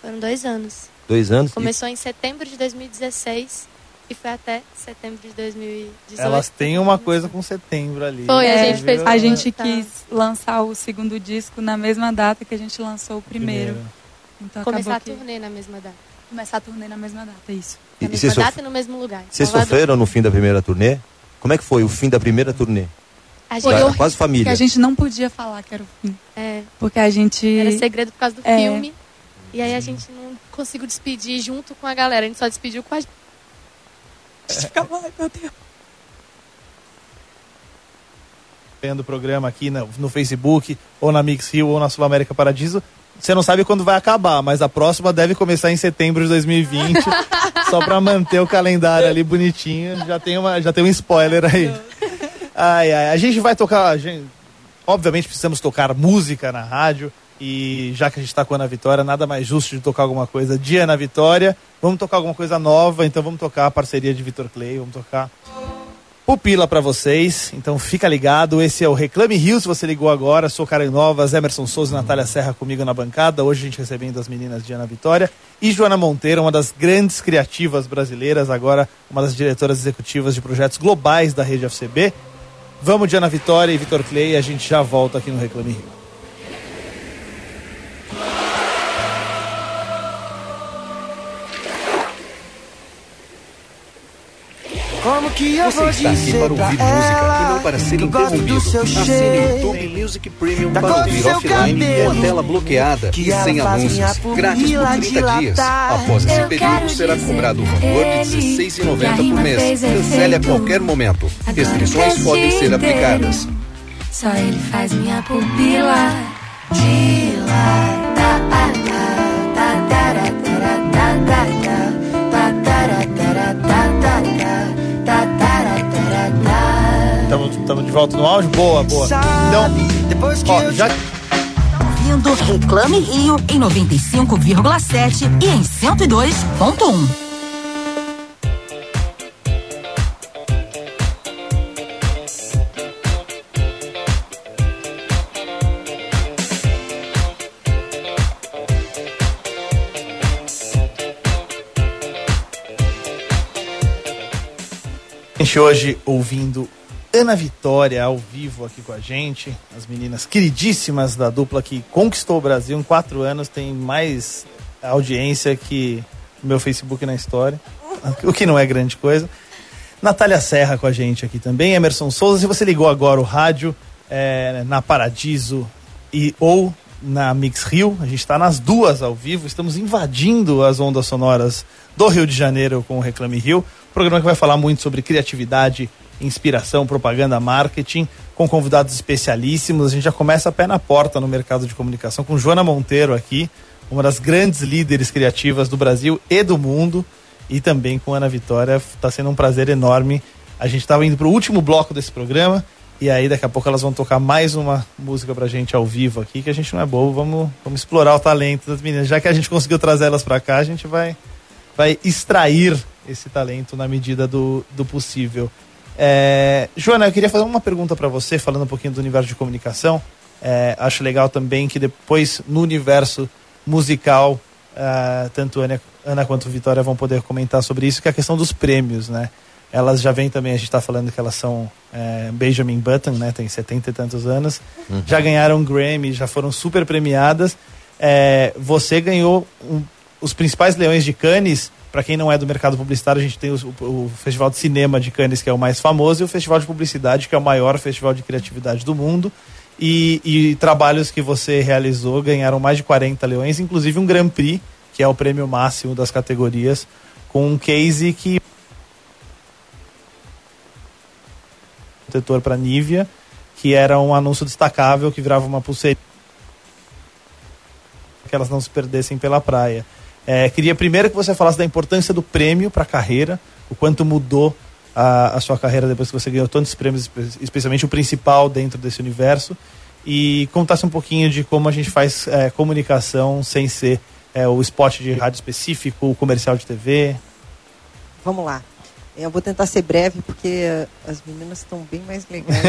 Speaker 7: Foram dois anos.
Speaker 4: Dois anos? E-
Speaker 7: Começou em setembro de 2016 e foi até setembro de 2018.
Speaker 3: Elas têm uma coisa com setembro ali.
Speaker 7: Foi, a
Speaker 9: É,
Speaker 7: gente fez-
Speaker 9: A gente quis lançar o segundo disco na mesma data que a gente lançou o primeiro. Então
Speaker 7: Começar a
Speaker 9: que...
Speaker 7: turnê na mesma data.
Speaker 9: Começar a turnê na mesma data, isso.
Speaker 4: E-
Speaker 7: Na
Speaker 4: e
Speaker 7: mesma
Speaker 4: sof-
Speaker 7: data e no mesmo lugar.
Speaker 4: Vocês sofreram no fim da primeira turnê? Como é que foi o fim da primeira turnê?
Speaker 7: A
Speaker 9: Foi
Speaker 7: gente,
Speaker 4: Era
Speaker 9: horrível,
Speaker 4: quase família.
Speaker 9: Porque a gente não podia falar que era o fim.
Speaker 7: é,
Speaker 9: Porque a gente.
Speaker 7: era segredo por causa do
Speaker 9: É.
Speaker 7: filme. E aí a gente não conseguiu despedir junto com a galera. A gente só despediu com a gente.
Speaker 9: A gente ficava, ai meu Deus.
Speaker 3: vendo o programa aqui no, no Facebook, ou na Mix Rio, ou na Sul América Paradiso. Você não sabe quando vai acabar, mas a próxima deve começar em setembro de 2020, só pra manter o calendário ali bonitinho. Já tem, uma, já tem um spoiler aí. Ai, ai, a gente vai tocar. a gente- obviamente precisamos tocar música na rádio. E já que a gente tá com a Ana Vitória, nada mais justo de tocar alguma coisa de Ana Vitória. Vamos tocar alguma coisa nova, então vamos tocar a parceria de Vitor Clay, vamos tocar Pupila pra vocês, então fica ligado. Esse é o Reclame Rio. Se você ligou agora, sou Karen Novas, Emerson Souza e Natália Serra comigo na bancada. Hoje a gente recebendo as meninas de Ana Vitória e Joana Monteiro, uma das grandes criativas brasileiras, agora uma das diretoras executivas de projetos globais da rede FCB. Vamos de Ana Vitória e Vitor Clay, a gente já volta aqui no Reclame Rio.
Speaker 11: Como que eu
Speaker 12: Você
Speaker 11: vou
Speaker 12: está aqui
Speaker 11: dizer
Speaker 12: para ouvir música e não para ser interrompido. o
Speaker 11: cheiro,
Speaker 12: YouTube Music Premium para
Speaker 11: do
Speaker 12: ouvir offline com a tela bloqueada
Speaker 11: que
Speaker 12: e sem anúncios. Grátis por
Speaker 11: pupila
Speaker 12: 30 dias. Após esse período, será cobrado um
Speaker 11: pra
Speaker 12: valor de R$
Speaker 11: que a
Speaker 12: 16,90 por mês. Cancele a qualquer momento. Restrições podem ser aplicadas.
Speaker 11: Só ele faz minha pupila dilatar.
Speaker 3: Estamos de volta no áudio? Boa, boa. Então,
Speaker 11: Depois que
Speaker 3: ó, já,
Speaker 2: ouvindo Reclame Rio em 95,7 e em 102.1.
Speaker 3: gente hoje ouvindo Ana Vitória ao vivo aqui com a gente, as meninas queridíssimas da dupla que conquistou o Brasil em quatro anos, tem mais audiência que o meu Facebook na história, o que não é grande coisa. Natália Serra com a gente aqui também, Emerson Souza, se você ligou agora o rádio é, na Paradiso e ou na Mix Rio, a gente está nas duas ao vivo, estamos invadindo as ondas sonoras do Rio de Janeiro com o Reclame Rio, programa que vai falar muito sobre criatividade, inspiração, propaganda, marketing, com convidados especialíssimos. A gente já começa a pé na porta no mercado de comunicação com Joana Monteiro aqui, uma das grandes líderes criativas do Brasil e do mundo, e também com Ana Vitória. Está sendo um prazer enorme. A gente estava indo para o último bloco desse programa. E aí daqui a pouco elas vão tocar mais uma música pra gente ao vivo aqui, que a gente não é bobo, vamos, vamos explorar o talento das meninas. Já que a gente conseguiu trazer elas para cá, a gente vai, vai extrair esse talento na medida do, do possível. É, Joana, eu queria fazer uma pergunta para você, falando um pouquinho do universo de comunicação. É, acho legal também que depois, no universo musical, uh, tanto Ana, Ana quanto Vitória vão poder comentar sobre isso, que é a questão dos prêmios, né? Elas já vêm também, a gente está falando que elas são é, Benjamin Button, né? Tem 70 e tantos anos. Uhum. Já ganharam Grammy, já foram super premiadas. É, você ganhou um, os principais leões de Cannes para quem não é do mercado publicitário, a gente tem o, o, Festival de Cinema de Cannes, que é o mais famoso, e o Festival de Publicidade, que é o maior festival de criatividade do mundo. E, e trabalhos que você realizou ganharam mais de 40 leões, inclusive um Grand Prix, que é o prêmio máximo das categorias, com um case que. protetor para Nivea, que era um anúncio destacável que virava uma pulseira que elas não se perdessem pela praia. É, queria primeiro que você falasse da importância do prêmio para a carreira, o quanto mudou a, a, sua carreira depois que você ganhou tantos prêmios, especialmente o principal dentro desse universo, e contasse um pouquinho de como a gente faz é, comunicação sem ser é, o spot de rádio específico, o comercial de TV.
Speaker 8: Vamos lá. Eu vou tentar ser breve porque as meninas estão bem mais legais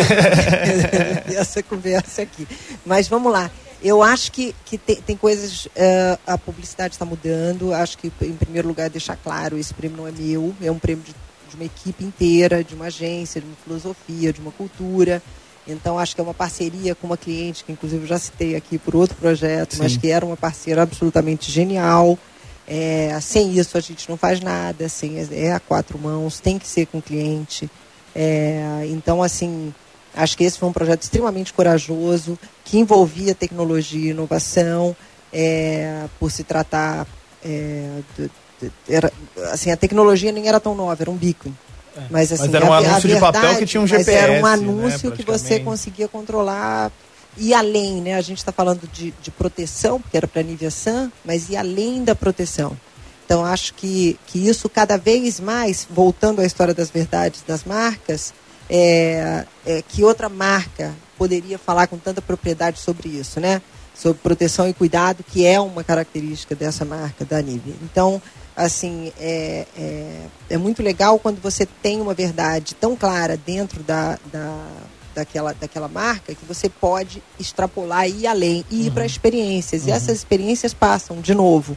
Speaker 8: essa conversa aqui. Mas vamos lá. Eu acho que, que tem, tem coisas. Uh, a publicidade está mudando. Acho que, em primeiro lugar, deixar claro: esse prêmio não é meu, é um prêmio de, de uma equipe inteira, de uma agência, de uma filosofia, de uma cultura. Então, acho que é uma parceria com uma cliente, que inclusive eu já citei aqui por outro projeto, Sim. mas que era uma parceira absolutamente genial. É, sem isso, a gente não faz nada. Sem, é a quatro mãos, tem que ser com o cliente. É, então, assim, Acho que esse foi um projeto extremamente corajoso, que envolvia tecnologia e inovação, é, por se tratar. É, de, de, era, assim, a tecnologia nem era tão nova, era um bico.
Speaker 3: É. Mas, assim, mas era um a, anúncio a verdade, de papel que tinha um GPS.
Speaker 8: era um
Speaker 3: né,
Speaker 8: anúncio né, que você conseguia controlar e além, né? A gente está falando de, de proteção, porque era para a Nivea Sun, mas e além da proteção. Então, acho que, que isso cada vez mais, voltando à história das verdades das marcas, é, é, que outra marca poderia falar com tanta propriedade sobre isso, né? Sobre proteção e cuidado, que é uma característica dessa marca, da Nivea. Então, assim, é, é, é, muito legal quando você tem uma verdade tão clara dentro da, da, daquela, daquela marca que você pode extrapolar e ir além e ir uhum. para experiências. Uhum. E essas experiências passam, de novo,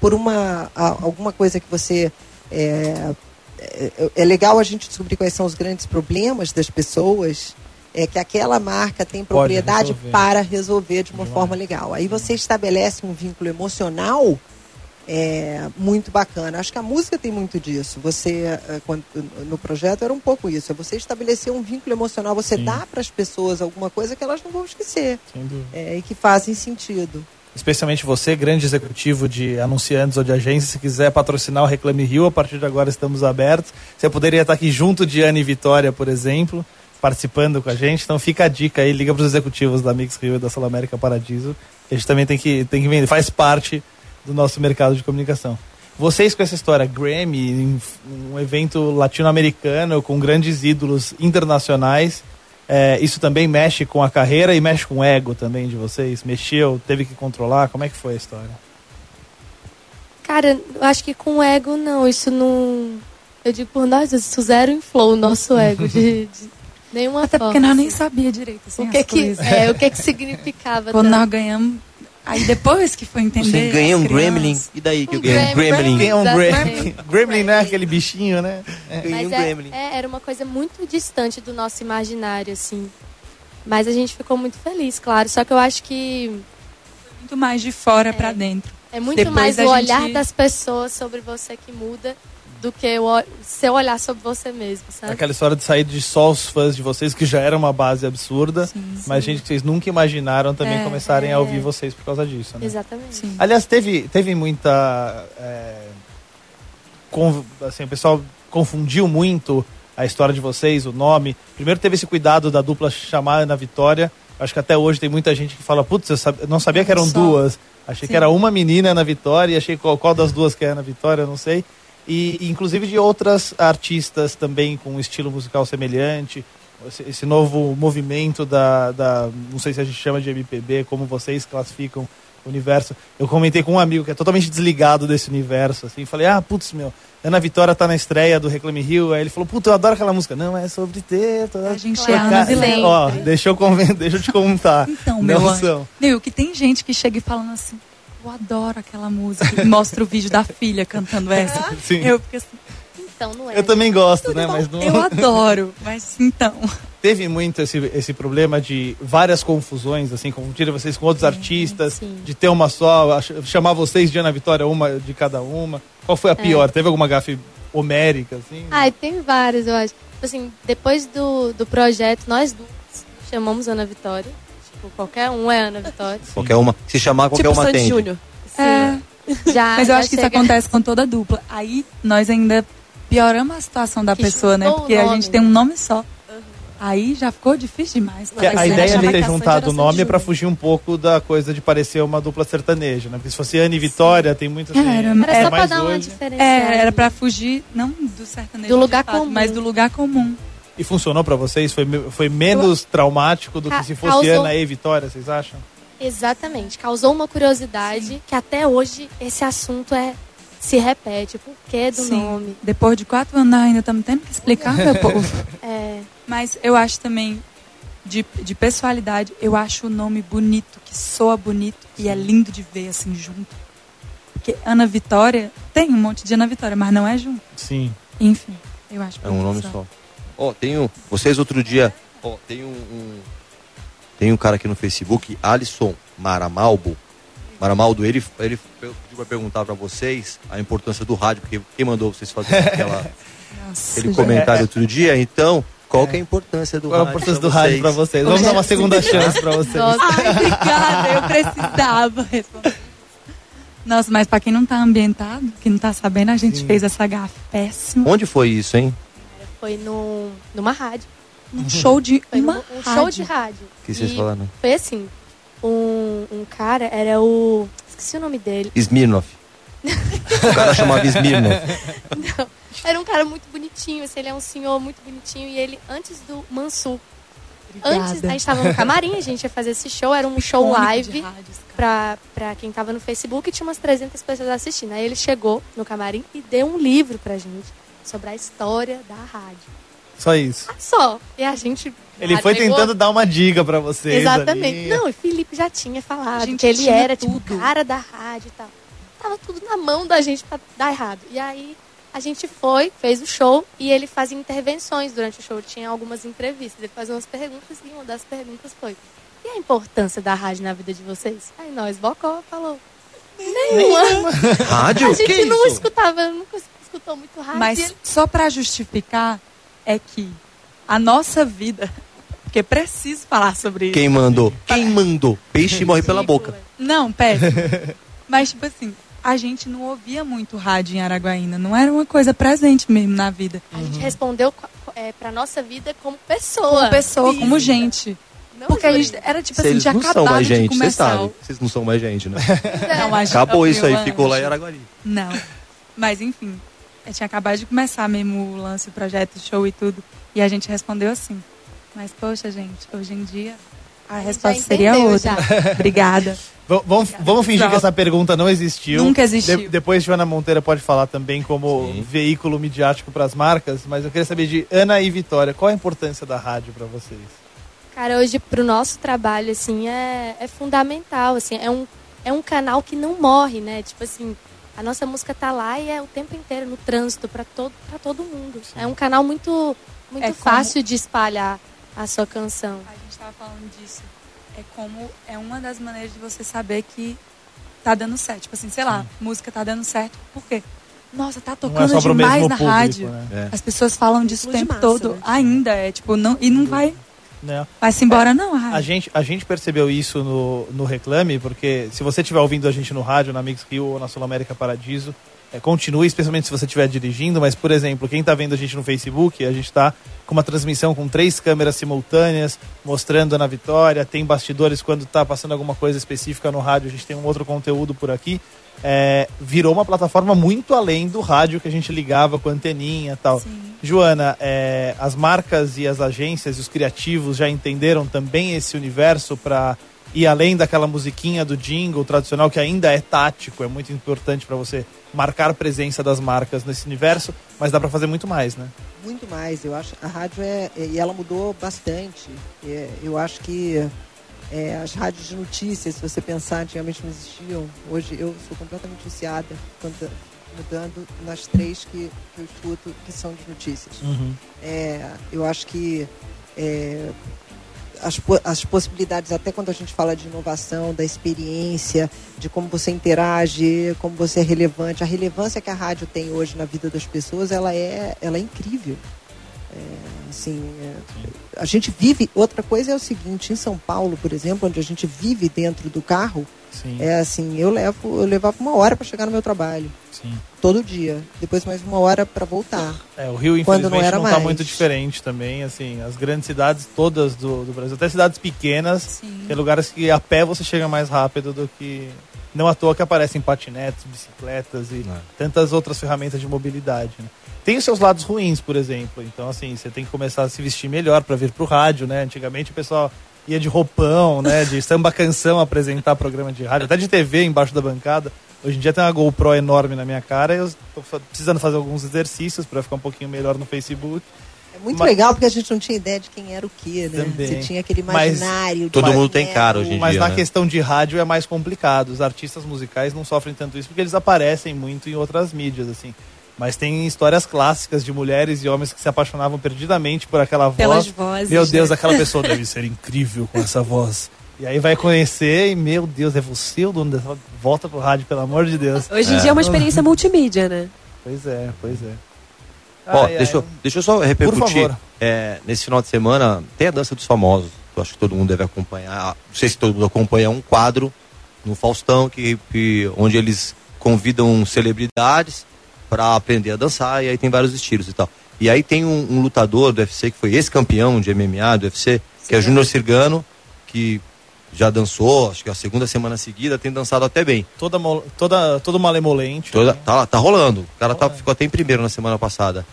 Speaker 8: por uma, alguma coisa que você é, é, é, legal a gente descobrir quais são os grandes problemas das pessoas é que aquela marca tem propriedade resolver. para resolver de uma Demais. forma legal. Aí você estabelece um vínculo emocional é, muito bacana. Acho que a música tem muito disso. Você, é, quando, no projeto, era um pouco isso. É você estabelecer um vínculo emocional, você Sim. dá para as pessoas alguma coisa que elas não vão esquecer é, e que fazem sentido
Speaker 3: especialmente você, grande executivo de anunciantes ou de agência, se quiser patrocinar o Reclame Rio, a partir de agora estamos abertos. Você poderia estar aqui junto de Anne Vitória, por exemplo, participando com a gente. Então fica a dica aí, liga para os executivos da Mix Rio e da Sul América Paradiso. A gente também tem que, tem que vender, faz parte do nosso mercado de comunicação. Vocês com essa história, Grammy, um evento latino-americano com grandes ídolos internacionais, É, isso também mexe com a carreira e mexe com o ego também de vocês? Mexeu, teve que controlar? Como é que foi a história?
Speaker 7: Cara, eu acho que com o ego não, isso não. Eu digo por nós, isso zero inflou o nosso ego de, de nenhuma
Speaker 9: Até
Speaker 7: forma.
Speaker 9: porque nós nem sabia direito assim,
Speaker 7: o que
Speaker 9: as
Speaker 7: que,
Speaker 9: coisas.
Speaker 7: é, o que que significava.
Speaker 9: Quando
Speaker 7: tanto.
Speaker 9: nós ganhamos. Aí depois que foi entender.
Speaker 4: Você ganha um
Speaker 9: crianças-
Speaker 4: gremlin. E daí que eu
Speaker 7: Um
Speaker 4: ganhei um gremlin?
Speaker 3: É um gremlin? gremlin não é aquele bichinho, né?
Speaker 4: Ganhei
Speaker 7: Mas
Speaker 4: um
Speaker 7: é-
Speaker 4: gremlin.
Speaker 7: é, era uma coisa muito distante do nosso imaginário, assim. Mas a gente ficou muito feliz, claro. Só que eu acho que
Speaker 9: Muito mais de fora pra dentro.
Speaker 7: é muito
Speaker 9: Depois
Speaker 7: mais o
Speaker 9: gente-
Speaker 7: olhar das pessoas sobre você que muda do que o seu olhar sobre você mesmo, sabe?
Speaker 3: Aquela história de sair de só os fãs de vocês, que já era uma base absurda, mas gente que vocês nunca imaginaram também
Speaker 7: É,
Speaker 3: começarem a
Speaker 7: é.
Speaker 3: ouvir vocês por causa disso, né?
Speaker 7: Exatamente.
Speaker 3: Aliás, teve, teve muita. é, con- assim, o pessoal confundiu muito a história de vocês, o nome. Primeiro teve esse cuidado da dupla chamar Ana Vitória. Acho que até hoje tem muita gente que fala, putz, eu sab- não sabia que eram
Speaker 9: Só.
Speaker 3: duas. Achei
Speaker 9: Sim.
Speaker 3: que era uma menina Ana Vitória e achei qual, qual das duas que é Ana Vitória, eu não sei. E, e, inclusive de outras artistas também com um estilo musical semelhante. Esse, novo movimento da, da. Não sei se a gente chama de MPB, como vocês classificam o universo. Eu comentei com um amigo que é totalmente desligado desse universo, assim. Falei, ah, putz, meu, Ana Vitória tá na estreia do Reclame Rio. Aí ele falou, puta, eu adoro aquela música. Não, é sobre ter. Toda...
Speaker 9: A gente é
Speaker 3: ca-
Speaker 9: Vilela.
Speaker 3: Ó, deixa eu, deixa eu te contar.
Speaker 9: Então, meu
Speaker 3: Não
Speaker 9: anjo.
Speaker 3: são.
Speaker 9: Meu, que tem gente que chega e falando assim, eu adoro aquela música. E mostra o vídeo da filha cantando essa.
Speaker 3: Sim.
Speaker 9: Eu fico assim,
Speaker 7: Então, não é.
Speaker 3: Eu também gosto, né? Mas não...
Speaker 9: eu adoro. Mas então.
Speaker 3: Teve muito esse, esse problema de várias confusões, assim, confundir vocês com outros artistas, de ter uma só, chamar vocês de Ana Vitória, uma de cada uma. Qual foi a
Speaker 7: É.
Speaker 3: pior? Teve alguma gafe homérica, assim?
Speaker 7: Ai, tem vários, eu acho. Tipo Assim, depois do, do projeto, nós duas chamamos Ana Vitória. Tipo, qualquer um é Ana Vitória.
Speaker 4: Qualquer uma. Se chamar, qualquer
Speaker 7: tipo
Speaker 4: uma
Speaker 7: Sandy
Speaker 4: tem.
Speaker 7: Júnior. Sim.
Speaker 9: É.
Speaker 7: Já,
Speaker 9: Mas eu
Speaker 7: já
Speaker 9: acho que isso
Speaker 7: chega-
Speaker 9: acontece com toda dupla. Aí nós ainda pioramos a situação da
Speaker 7: Que
Speaker 9: pessoa, né? Porque a gente tem um nome só. Aí já ficou difícil demais.
Speaker 3: Porque
Speaker 9: Mas
Speaker 3: a
Speaker 9: é,
Speaker 3: ideia de ter
Speaker 9: a
Speaker 3: juntado
Speaker 9: era
Speaker 3: o nome é pra fugir um pouco da coisa de parecer uma dupla sertaneja, né? Porque se fosse Ana e Vitória, tem muito assim.
Speaker 9: Era,
Speaker 3: é
Speaker 9: era
Speaker 3: mais
Speaker 7: dar uma
Speaker 3: hoje.
Speaker 7: diferença.
Speaker 9: É, era pra fugir, não do sertanejo.
Speaker 7: Do lugar
Speaker 9: de fato,
Speaker 7: comum.
Speaker 9: Mas do lugar comum.
Speaker 3: E funcionou pra vocês? Foi, foi menos traumático do que
Speaker 7: Ca-
Speaker 3: se fosse
Speaker 7: causou-
Speaker 3: Ana e Vitória, vocês acham?
Speaker 7: Exatamente. Causou uma curiosidade que até hoje esse assunto é se repete. O porquê do
Speaker 9: Sim.
Speaker 7: nome.
Speaker 9: Depois de quatro anos ainda estamos tendo que explicar, meu povo.
Speaker 7: É,
Speaker 9: Mas eu acho também, de, de pessoalidade, eu acho o nome bonito, que soa bonito e é lindo de ver assim junto. Porque Ana Vitória, tem um monte de Ana Vitória, mas não é junto.
Speaker 3: Sim.
Speaker 9: Enfim, eu acho
Speaker 4: É um nome
Speaker 9: bonito
Speaker 4: só. Ó, tem um. Vocês outro dia. Ó, tem um, um- Tem um cara aqui no Facebook, Alisson Maramalbo. Maramaldo, ele, ele pediu pra perguntar pra vocês a importância do rádio, porque quem mandou vocês fazerem aquela,
Speaker 9: Nossa,
Speaker 4: aquele comentário outro dia. Então, qual que é a importância do
Speaker 3: Qual é a
Speaker 4: rádio?
Speaker 3: importância
Speaker 4: pra
Speaker 3: do rádio
Speaker 4: vocês?
Speaker 3: pra vocês? Vamos dar uma segunda chance pra vocês.
Speaker 9: Ai, obrigada, eu precisava responder. Nossa, mas pra quem não tá ambientado, que não tá sabendo, a gente
Speaker 4: Sim.
Speaker 9: fez essa gafe péssima.
Speaker 4: Onde foi isso, hein?
Speaker 7: Foi no, numa rádio.
Speaker 9: Num show de
Speaker 7: Foi
Speaker 9: uma
Speaker 7: num- um
Speaker 9: rádio.
Speaker 7: show de rádio.
Speaker 4: Que vocês
Speaker 7: E
Speaker 4: falaram?
Speaker 7: Foi assim. Um, um cara, era o. Esqueci o nome dele.
Speaker 4: Smirnov. o cara chamava Smirnov.
Speaker 7: Não, era um cara muito bonitinho, assim, ele é um senhor muito bonitinho. E ele, antes do Mansur. Antes, a gente tava no camarim, a gente ia fazer esse show, era um show live
Speaker 9: rádios,
Speaker 7: pra, pra quem tava no Facebook e tinha umas 300 pessoas assistindo. Aí ele chegou no camarim e deu um livro pra gente sobre a história da rádio.
Speaker 3: Só isso.
Speaker 7: Só. E a gente.
Speaker 3: Ele foi
Speaker 7: pegou-
Speaker 3: tentando dar uma dica pra vocês.
Speaker 7: Exatamente.
Speaker 3: ali.
Speaker 7: Não, e Felipe já tinha falado que ele era tipo
Speaker 9: tudo.
Speaker 7: o cara da rádio e tal. Tava tudo na mão da gente pra dar errado. E aí a gente foi, fez o show e ele fazia intervenções durante o show. Tinha algumas entrevistas. Ele fazia umas perguntas e uma das perguntas foi: E a importância da rádio na vida de vocês? Aí nós, Bocó, falou. Nenhuma.
Speaker 4: Rádio?
Speaker 7: A gente
Speaker 4: Que
Speaker 7: não
Speaker 4: isso?
Speaker 7: escutava, nunca escutou muito rádio.
Speaker 9: Mas só pra justificar é que a nossa vida, porque preciso falar sobre isso.
Speaker 4: Quem mandou? Quem mandou? Peixe morre pela boca.
Speaker 9: Não, péssimo. Mas, tipo assim, a gente não ouvia muito rádio em Araguaína. Não era uma coisa presente mesmo na vida.
Speaker 7: A gente respondeu é, pra nossa vida como pessoa.
Speaker 9: Como pessoa, como
Speaker 7: Física.
Speaker 9: gente.
Speaker 7: Não
Speaker 9: Porque gente era tipo assim,
Speaker 4: Vocês
Speaker 9: tinha
Speaker 4: não são
Speaker 9: acabado
Speaker 4: mais
Speaker 9: de
Speaker 4: gente, vocês
Speaker 9: começar.
Speaker 4: sabem. Vocês não são mais gente, né?
Speaker 9: Não,
Speaker 4: Acabou isso aí, ficou lá em. Araguari.
Speaker 9: Não. Mas enfim, eu tinha acabado de começar mesmo o lance, o projeto, o show e tudo. E a gente respondeu assim: Mas, poxa, gente, hoje em dia a resposta seria outra. Obrigada.
Speaker 3: Vamos, vamos fingir que essa pergunta não existiu.
Speaker 9: Nunca existiu.
Speaker 3: De- depois Joana Monteira pode falar também como veículo midiático para as marcas, mas eu queria saber de Ana e Vitória, qual a importância da rádio para vocês?
Speaker 7: Cara, hoje pro nosso trabalho, assim, é, é fundamental, assim, é um, é um canal que não morre, né? Tipo assim, a nossa música tá lá e é o tempo inteiro no trânsito para todo, pra todo mundo. É um canal muito, muito
Speaker 9: É como-
Speaker 7: fácil de espalhar a sua canção.
Speaker 9: A gente estava falando disso. É como é uma das maneiras de você saber que tá dando certo. Tipo assim, sei lá, música tá dando certo. Por quê? Nossa, tá
Speaker 3: é
Speaker 9: tocando
Speaker 3: pro
Speaker 9: demais na
Speaker 3: público,
Speaker 9: rádio.
Speaker 3: né?
Speaker 4: É.
Speaker 9: As pessoas falam disso o tempo
Speaker 6: massa,
Speaker 9: todo.
Speaker 6: né?
Speaker 9: Ainda é, tipo, não, e não vai,
Speaker 3: Né?
Speaker 9: vai se embora não a
Speaker 3: gente, a gente percebeu isso no, no Reclame, porque se você estiver ouvindo a gente no rádio, na Mix Rio ou na Sul América Paradiso, é, continue, especialmente se você estiver dirigindo, mas, por exemplo, quem está vendo a gente no Facebook, a gente está com uma transmissão com três câmeras simultâneas, mostrando a Ana Vitória, tem bastidores quando está passando alguma coisa específica no rádio, a gente tem um outro conteúdo por aqui. É, virou uma plataforma muito além do rádio que a gente ligava com a anteninha e tal.
Speaker 9: Sim.
Speaker 3: Joana, é, as marcas e as agências e os criativos já entenderam também esse universo para ir além daquela musiquinha do jingle tradicional que ainda é tático, é muito importante para você marcar presença das marcas nesse universo, mas dá para fazer muito mais, né?
Speaker 8: Muito mais, eu acho. A rádio é. é- E ela mudou bastante. É, eu acho que é, as rádios de notícias, se você pensar, antigamente não existiam. Hoje eu sou completamente viciada mudando nas três que, que eu escuto que são de notícias. É, eu acho que é, as, as possibilidades, até quando a gente fala de inovação, da experiência, de como você interage, como você é relevante, a relevância que a rádio tem hoje na vida das pessoas, ela é, ela é incrível. É, assim, é, a gente vive. Outra coisa é o seguinte: em São Paulo, por exemplo, onde a gente vive dentro do carro,
Speaker 3: Sim,
Speaker 8: é assim, eu levo, eu levava uma hora para chegar no meu trabalho,
Speaker 3: sim.
Speaker 8: todo dia. Depois mais uma hora para voltar.
Speaker 3: É, o Rio,
Speaker 8: Quando
Speaker 3: infelizmente,
Speaker 8: não era
Speaker 3: não está
Speaker 8: mais.
Speaker 3: muito diferente também, assim, as grandes cidades todas do, do Brasil, até cidades pequenas,
Speaker 9: Sim.
Speaker 3: tem lugares que a pé você chega mais rápido do que... Não à toa que aparecem patinetes, bicicletas e
Speaker 4: É.
Speaker 3: tantas outras ferramentas de mobilidade, né? Tem os seus lados ruins, por exemplo. Então, assim, você tem que começar a se vestir melhor para vir pro rádio, né? Antigamente o pessoal ia de roupão, né? De samba canção apresentar programa de rádio, até de TV embaixo da bancada. Hoje em dia tem uma GoPro enorme na minha cara e eu tô precisando fazer alguns exercícios para ficar um pouquinho melhor no Facebook.
Speaker 8: É muito
Speaker 3: Mas-
Speaker 8: legal porque a gente não tinha ideia de quem era o quê, né?
Speaker 3: Também.
Speaker 8: Você tinha aquele
Speaker 3: Mas
Speaker 8: imaginário. de
Speaker 4: Todo mundo tem cara hoje em
Speaker 3: Mas
Speaker 4: dia,
Speaker 3: na
Speaker 4: né?
Speaker 3: questão de rádio é mais complicado. Os artistas musicais não sofrem tanto isso porque eles aparecem muito em outras mídias, assim. Mas tem histórias clássicas de mulheres e homens que se apaixonavam perdidamente por aquela voz.
Speaker 6: Pelas vozes,
Speaker 3: Meu Deus,
Speaker 6: né?
Speaker 3: aquela pessoa deve ser incrível com essa voz. E aí vai conhecer e, meu Deus, é você o dono dessa. Volta pro rádio, pelo amor de Deus.
Speaker 6: Hoje em dia é uma experiência multimídia, né?
Speaker 3: Pois é, pois é.
Speaker 4: Ó,
Speaker 3: Ai,
Speaker 4: deixa,
Speaker 3: ai,
Speaker 4: eu, deixa eu só repercutir.
Speaker 3: favor.
Speaker 4: É, nesse final de semana tem a Dança dos Famosos. Eu acho que todo mundo deve acompanhar. Não sei se todo mundo acompanha um quadro no Faustão que, que- onde eles convidam celebridades para aprender a dançar e aí tem vários estilos e tal. E aí tem um, um lutador do UFC que foi ex-campeão de MMA do UFC, que é Júnior Sirgano, que já dançou, acho que a segunda semana seguida tem dançado até bem.
Speaker 3: Toda, toda, todo malemolente.
Speaker 4: Toda,
Speaker 3: né?
Speaker 4: tá, tá rolando. O cara tá, ficou até em primeiro na semana passada.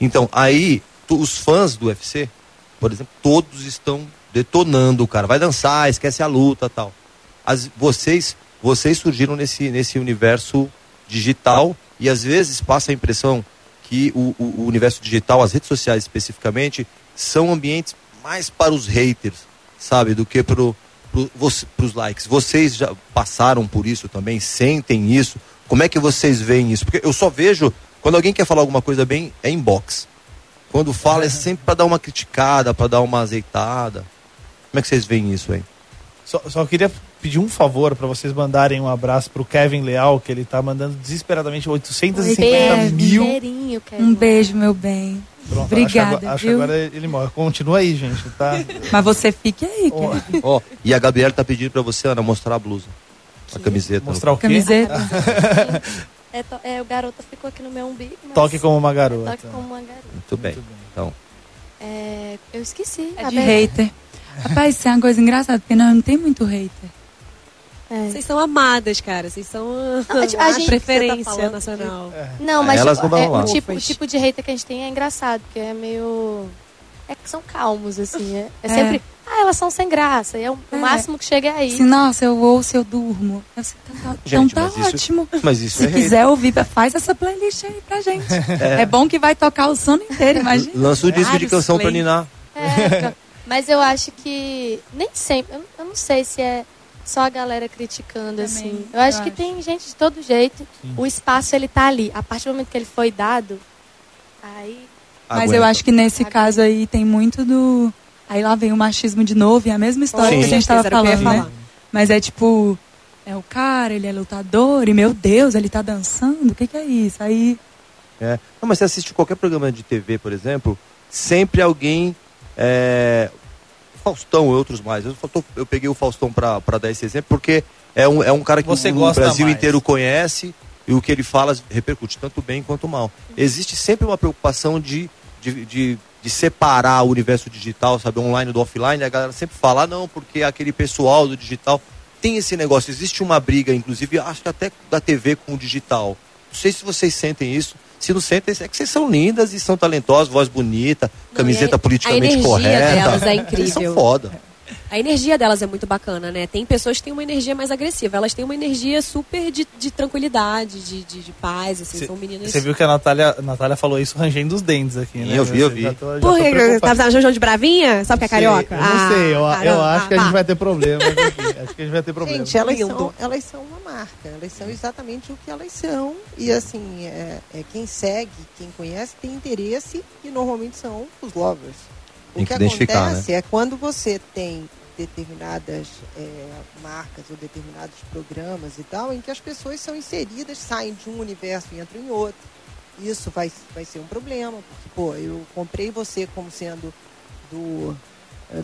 Speaker 4: Então, aí, tu- os fãs do UFC, por exemplo, todos estão detonando o cara. Vai dançar, esquece a luta tal. As, vocês, vocês surgiram nesse, nesse universo digital e às vezes passa a impressão que o, o- o universo digital, as redes sociais especificamente, são ambientes mais para os haters, sabe, do que para os likes. Vocês já passaram por isso também? Sentem isso? Como é que vocês veem isso? Porque eu só vejo, quando alguém quer falar alguma coisa bem, é inbox. Quando fala é sempre para dar uma criticada, para dar uma azeitada. Como é que vocês veem isso aí?
Speaker 3: Só, só queria pedir um favor para vocês mandarem um abraço pro Kevin Leal, que ele tá mandando desesperadamente 850
Speaker 9: Kevin.
Speaker 3: mil.
Speaker 9: Um beijo, meu bem.
Speaker 3: Pronto,
Speaker 9: Obrigada,
Speaker 3: Acho, que agora- acho que
Speaker 9: viu?
Speaker 3: agora ele morre. Continua aí, gente, tá?
Speaker 9: Mas você fique aí,
Speaker 3: Ó,
Speaker 9: querido.
Speaker 4: Ó, e a Gabriela tá pedindo para você, Ana, mostrar a blusa. A camiseta.
Speaker 3: Mostrar o quê?
Speaker 9: Camiseta.
Speaker 7: É, to- é, o garoto ficou aqui no meu umbigo. mas-
Speaker 3: Toque como uma garota.
Speaker 7: Toque como uma garota.
Speaker 4: Muito bem.
Speaker 3: Muito bem.
Speaker 4: Então,
Speaker 7: É, eu esqueci.
Speaker 9: É de hater. Rapaz, isso é uma coisa engraçada, porque não, não tem muito hater.
Speaker 7: É.
Speaker 6: Vocês são amadas, cara. Vocês são a,
Speaker 7: Não, a gente-
Speaker 6: a
Speaker 7: a gente-
Speaker 6: preferência
Speaker 8: tá
Speaker 6: nacional.
Speaker 7: Não,
Speaker 4: Ah,
Speaker 7: mas
Speaker 4: elas
Speaker 7: tipo,
Speaker 4: não vão
Speaker 7: é, o, tipo, o tipo de hater que a gente tem é engraçado, porque é meio. é que são calmos, assim. É, é
Speaker 9: É.
Speaker 7: sempre, ah, elas são sem graça. E é o, o
Speaker 9: É.
Speaker 7: máximo que chega é aí.
Speaker 9: Assim, nossa, eu ouço, eu durmo. Eu sei, então tá, então
Speaker 4: Gente,
Speaker 9: tá
Speaker 4: mas isso-
Speaker 9: ótimo.
Speaker 4: mas isso
Speaker 9: Se
Speaker 4: é
Speaker 9: quiser ouvir, faz essa playlist aí pra gente.
Speaker 4: É.
Speaker 9: É, bom que vai tocar o sono inteiro, imagina.
Speaker 4: Lança o disco de canção pra
Speaker 9: play.
Speaker 4: ninar.
Speaker 7: É, mas eu acho que nem sempre. Eu, eu não sei se é só a galera criticando, assim. Eu acho
Speaker 9: eu
Speaker 7: que
Speaker 9: acho.
Speaker 7: tem gente de todo jeito. O espaço, ele tá ali. A partir do momento que ele foi dado, aí.
Speaker 9: Mas eu acho que nesse caso aí tem muito do. Aí lá vem o machismo de novo, e a mesma história
Speaker 6: Sim.
Speaker 9: que a gente tava
Speaker 6: que
Speaker 9: falando, né? Mas é tipo, é o cara, ele é lutador, e meu Deus, ele tá dançando, o que que é isso? Aí,
Speaker 4: É. Não, mas você assiste qualquer programa de TV, por exemplo, sempre alguém. É... Faustão e outros mais. Eu, tô- eu peguei o Faustão pra dar esse exemplo porque é um, é um cara que
Speaker 3: Você
Speaker 4: o,
Speaker 3: gosta
Speaker 4: Brasil
Speaker 3: mais.
Speaker 4: inteiro conhece e o que ele fala repercute tanto bem quanto mal. Existe sempre uma preocupação de, de, de, de separar o universo digital, sabe, online do offline. A galera sempre fala, ah, não, porque aquele pessoal do digital tem esse negócio. Existe uma briga, inclusive, acho que até da TV com o digital. Não sei se vocês sentem isso. Se não sentem, é que vocês são lindas e são talentosas, voz bonita, camiseta
Speaker 6: a-
Speaker 4: politicamente correta.
Speaker 6: delas é
Speaker 4: Vocês
Speaker 6: incrível.
Speaker 4: são foda.
Speaker 6: A energia delas é muito bacana, né? Tem pessoas que têm uma energia mais agressiva. Elas têm uma energia super de, de tranquilidade, de, de, de paz, assim. são meninas.
Speaker 3: Você viu que a Natália, a Natália falou isso rangendo os dentes aqui, né?
Speaker 4: Eu vi, eu vi.
Speaker 3: Já tô, já
Speaker 6: Por que?
Speaker 3: preocupado.
Speaker 6: Tá tá João de Bravinha? Sabe que é carioca?
Speaker 3: Eu não sei, eu,
Speaker 6: Ah,
Speaker 3: eu
Speaker 6: não,
Speaker 3: acho
Speaker 6: ah,
Speaker 3: que a gente vai ter problemas aqui. Acho que a gente vai ter problemas.
Speaker 8: Gente, elas são, elas são uma marca, elas são exatamente o que elas são. E assim, é, é quem segue, quem conhece, tem interesse e normalmente são os lovers.
Speaker 4: Tem
Speaker 8: o
Speaker 4: que
Speaker 8: que, acontece é quando você tem determinadas é, marcas ou determinados programas e tal, em que as pessoas são inseridas, saem de um universo e entram em outro. Isso vai, vai ser um problema, porque, pô, eu comprei você como sendo do,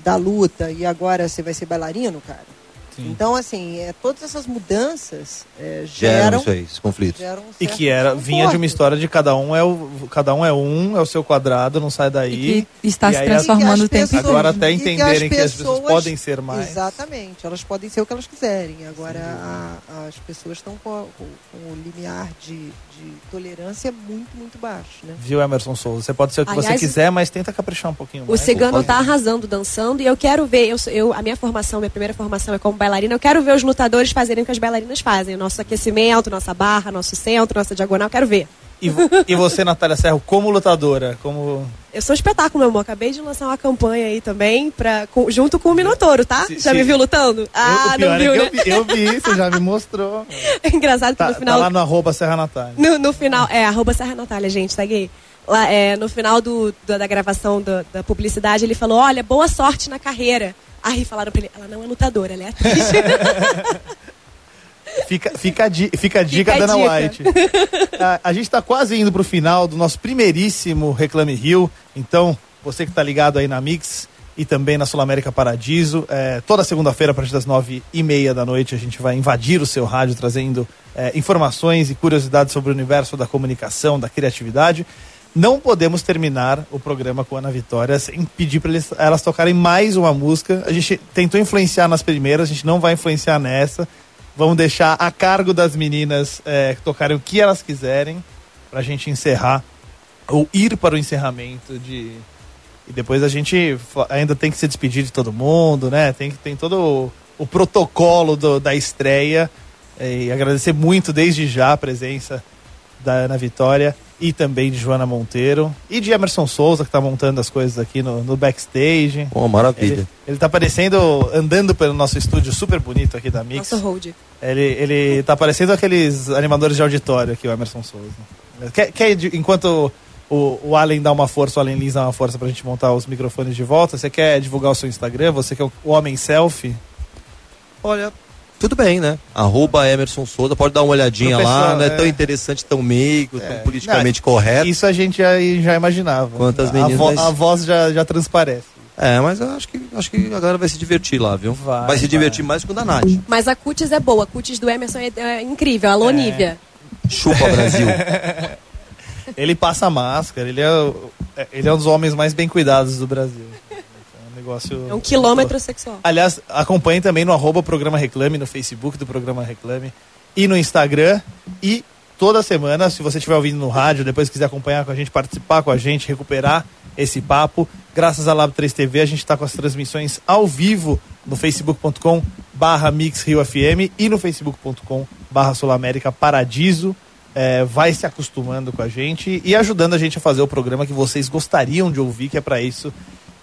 Speaker 8: da luta e agora você vai ser bailarino, cara. Então, assim, é, todas essas mudanças é,
Speaker 4: Geram
Speaker 8: geram,
Speaker 4: isso aí, esses conflitos.
Speaker 8: geram um
Speaker 3: E que era, vinha de uma história de cada um é o cada um é um, é o seu quadrado, não sai daí.
Speaker 9: E que está se
Speaker 3: aí
Speaker 9: transformando o tempo todo.
Speaker 3: Agora até
Speaker 8: E que
Speaker 3: entenderem
Speaker 8: as
Speaker 3: que as pessoas
Speaker 8: pessoas-
Speaker 3: podem ser mais.
Speaker 8: Exatamente, elas podem ser o que elas quiserem. Agora, a- as pessoas estão com, com- com o limiar de, de tolerância muito, muito baixo, né?
Speaker 3: Viu, Emerson Souza? Você pode ser o que
Speaker 6: Aliás,
Speaker 3: você quiser, mas tenta caprichar um pouquinho
Speaker 6: O
Speaker 3: mais.
Speaker 6: cigano tá arrasando, dançando, e eu quero ver, eu, eu, a minha formação, minha primeira formação é como bailarina, eu quero ver os lutadores fazerem o que as bailarinas fazem. O nosso aquecimento, nossa barra, nosso centro, nossa diagonal, eu quero ver.
Speaker 3: E, e você, Natália Serro, como lutadora, como
Speaker 6: Eu sou um espetáculo, meu amor. Acabei de lançar uma campanha aí também, pra, com- junto com o Minotouro, tá?
Speaker 3: Se-
Speaker 6: Já
Speaker 3: se-
Speaker 6: me viu lutando?
Speaker 3: Eu-
Speaker 6: Ah,
Speaker 3: o pior
Speaker 6: não viu,
Speaker 3: é
Speaker 6: né?
Speaker 3: que eu, vi, eu vi, você já me mostrou.
Speaker 6: É engraçado que
Speaker 3: Tá,
Speaker 6: no
Speaker 3: tá
Speaker 6: final.
Speaker 3: lá no arroba Serra Natália.
Speaker 6: No, no final, é, arroba Serra Natália, gente, segue aí. Lá, é, no final do, da, da gravação da, da publicidade, ele falou: Olha, boa sorte na carreira. Aí falaram pra ele: Ela não é lutadora, ela é atriz.
Speaker 3: Fica, fica, a, di- fica a dica,
Speaker 6: Fica a
Speaker 3: Dana. White. a, a gente está quase indo para o final do nosso primeiríssimo Reclame Rio. Então, você que está ligado aí na Mix e também na Sul América Paradiso, é, toda segunda-feira, a partir das nove e meia da noite, a gente vai invadir o seu rádio trazendo é, informações e curiosidades sobre o universo da comunicação, da criatividade. Não podemos terminar o programa com a Ana Vitória sem pedir para elas tocarem mais uma música. A gente tentou influenciar nas primeiras, a gente não vai influenciar nessa. Vamos deixar a cargo das meninas é, tocarem o que elas quiserem pra gente encerrar ou ir para o encerramento de e depois a gente ainda tem que se despedir de todo mundo, né? Tem que tem todo o, o protocolo do- da estreia é, e agradecer muito desde já a presença da Ana Vitória e também de Joana Monteiro e de Emerson Souza que está montando as coisas aqui no, no backstage.
Speaker 4: Pô, maravilha.
Speaker 3: Ele, ele tá aparecendo andando pelo nosso estúdio super bonito aqui da Mix.
Speaker 6: Nosso hold.
Speaker 3: Ele, ele tá parecendo aqueles animadores de auditório aqui, o Emerson Souza. Quer, quer de- enquanto o, o Allen dá uma força, o Allen Lins dá uma força pra gente montar os microfones de volta, você quer divulgar o seu Instagram? Você que é o, o homem selfie?
Speaker 4: Olha, tudo bem, né? Arroba Emerson Souza, pode dar uma olhadinha lá, não é,
Speaker 3: é.
Speaker 4: tão interessante, tão meigo, tão politicamente
Speaker 3: Não,
Speaker 4: correto.
Speaker 3: Isso a gente já, já imaginava.
Speaker 4: Quantas
Speaker 3: a,
Speaker 4: meninas-
Speaker 3: vo- a voz já, já transparece.
Speaker 4: É, mas eu acho que, acho que a galera vai se divertir lá, viu? Vai,
Speaker 3: Vai,
Speaker 4: se divertir mais que o da Nath.
Speaker 6: Mas a cutis é boa, a cutis do Emerson é, é incrível, alô, Nívia.
Speaker 4: Chupa Brasil.
Speaker 3: Ele passa máscara, ele é, o- é- ele é um dos homens mais bem cuidados do Brasil. É um negócio.
Speaker 6: É um quilômetro sexual.
Speaker 3: Aliás, acompanhe também no arroba Programa Reclame, no Facebook do Programa Reclame e no Instagram. E toda semana. Se você estiver ouvindo no rádio, depois quiser acompanhar com a gente, participar com a gente, recuperar esse papo. Graças à Lab 3 TV, a gente está com as transmissões ao vivo no facebook.com barra Mix Rio FM e no facebook.com barra Sul América Paradiso. É, vai se acostumando com a gente e ajudando a gente a fazer o programa que vocês gostariam de ouvir, que é para isso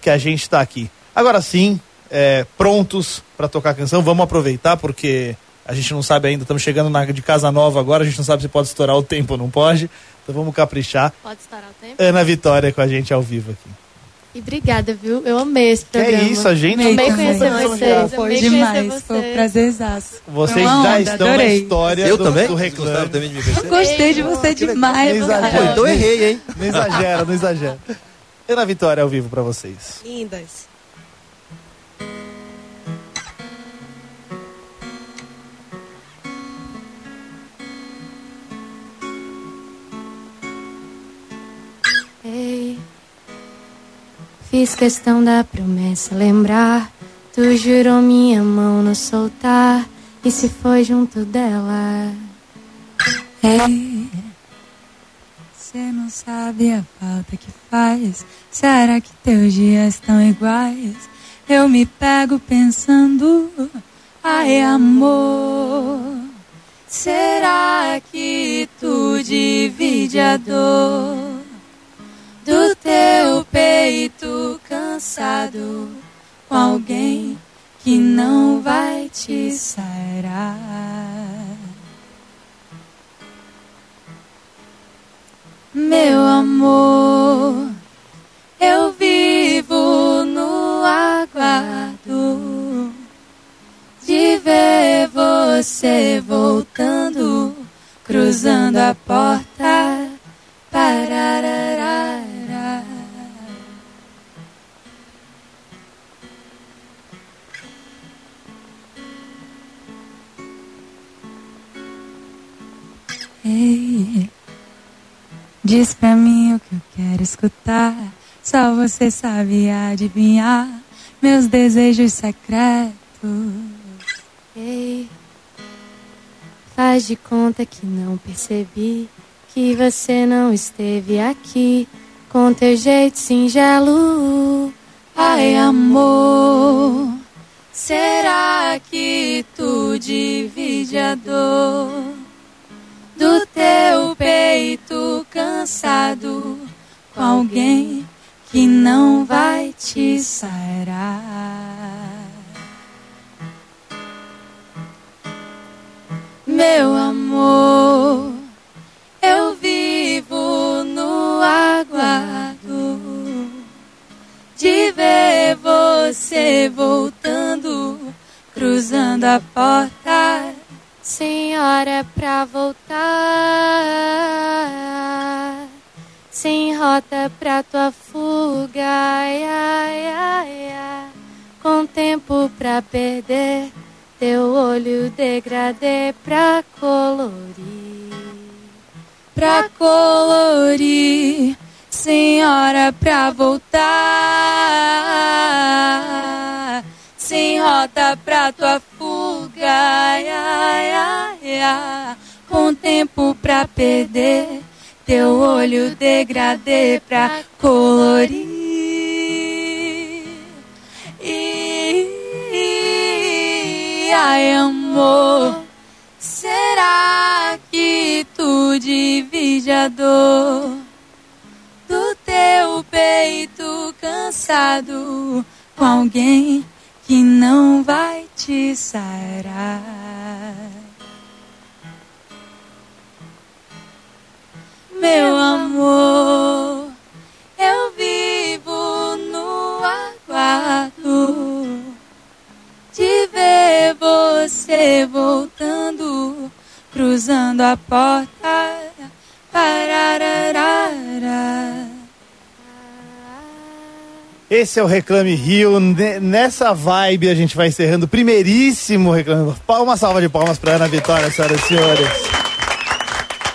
Speaker 3: que a gente está aqui. Agora sim, é, prontos para tocar a canção, vamos aproveitar porque a gente não sabe ainda, estamos chegando na, de casa nova agora, a gente não sabe se pode estourar o tempo ou não pode. Então vamos caprichar.
Speaker 7: Pode estourar o tempo?
Speaker 3: Ana Vitória com a gente ao vivo aqui.
Speaker 7: E obrigada, viu? Eu amei esse
Speaker 3: Que é
Speaker 7: programa.
Speaker 3: isso, a gente
Speaker 7: Amei
Speaker 3: também.
Speaker 7: conhecer vocês.
Speaker 9: Foi demais, foi um
Speaker 7: vocês.
Speaker 9: prazerzaço.
Speaker 3: Vocês já
Speaker 9: onda,
Speaker 3: estão na
Speaker 9: adorei.
Speaker 3: história
Speaker 4: Eu
Speaker 3: do,
Speaker 4: também?
Speaker 3: do reclame.
Speaker 4: também de me
Speaker 9: Eu gostei de você
Speaker 3: Não
Speaker 9: demais.
Speaker 3: exagera.
Speaker 4: Então errei, hein?
Speaker 3: Não exagera, não exagera. Ana Vitória ao vivo para vocês.
Speaker 6: Lindas.
Speaker 11: Ei, fiz questão da promessa lembrar. Tu jurou minha mão não soltar. E se foi junto dela?
Speaker 9: Ei, você não sabe a falta que faz. Será que teus dias estão iguais? Eu me pego pensando, ai amor. Será que tu divide a dor do teu peito cansado com alguém que não vai te sarar? Meu amor, eu vivo no aguardo de ver você voltando, cruzando a porta. Parararara. Diz pra mim o que eu quero escutar. Só você sabe adivinhar meus desejos secretos.
Speaker 11: Ei, faz de conta que não percebi que você não esteve aqui com teu jeito singelo.
Speaker 9: Ai, amor, será que tu divide a dor do teu peito cansado com alguém que não vai te sarar? Meu amor, eu vivo no aguardo de ver você voltando, cruzando a porta.
Speaker 11: Sem hora pra voltar, sem rota pra tua fuga, com tempo pra perder, teu olho degradê pra colorir.
Speaker 9: pra colorir, sem hora pra voltar, sem rota pra tua fuga, ai, ai. com tempo pra perder, teu olho degradê pra colorir. E, ai, amor. Será que tu divide a dor do teu peito cansado com alguém que não vai te sarar? Meu amor, eu vivo no aguardo de ver você voltando, cruzando a porta. Parararara.
Speaker 3: Esse é o Reclame Rio. Ne- Nessa vibe a gente vai encerrando o primeiríssimo Reclame. Palma salva de palmas para Ana Vitória, senhoras e senhores.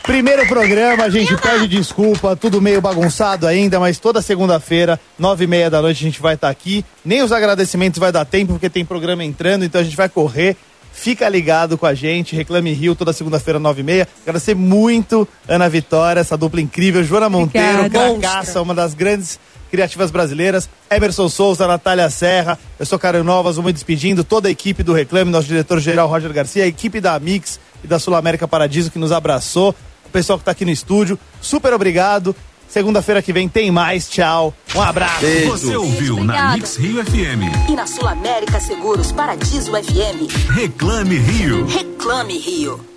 Speaker 3: Primeiro programa, a gente pede desculpa, tudo meio bagunçado ainda, mas toda segunda-feira, nove e meia da noite, a gente vai estar aqui. Nem os agradecimentos vai dar tempo, porque tem programa entrando, então a gente vai correr. Fica ligado com a gente, Reclame Rio, toda segunda-feira, nove e meia. Agradecer muito Ana Vitória, essa dupla incrível. Joana Monteiro. Cracaça, uma das grandes criativas brasileiras. Emerson Souza, Natália Serra. Eu sou Caio Novas, vou me despedindo. Toda a equipe do Reclame, nosso diretor-geral Roger Garcia, a equipe da Mix e da Sul América Paradiso que nos abraçou. O pessoal que está aqui no estúdio, super obrigado. Segunda-feira que vem tem mais. Tchau. Um abraço.
Speaker 1: Você ouviu na Mix Rio FM.
Speaker 2: E na Sul América Seguros Paradiso FM.
Speaker 1: Reclame Rio.
Speaker 2: Reclame Rio.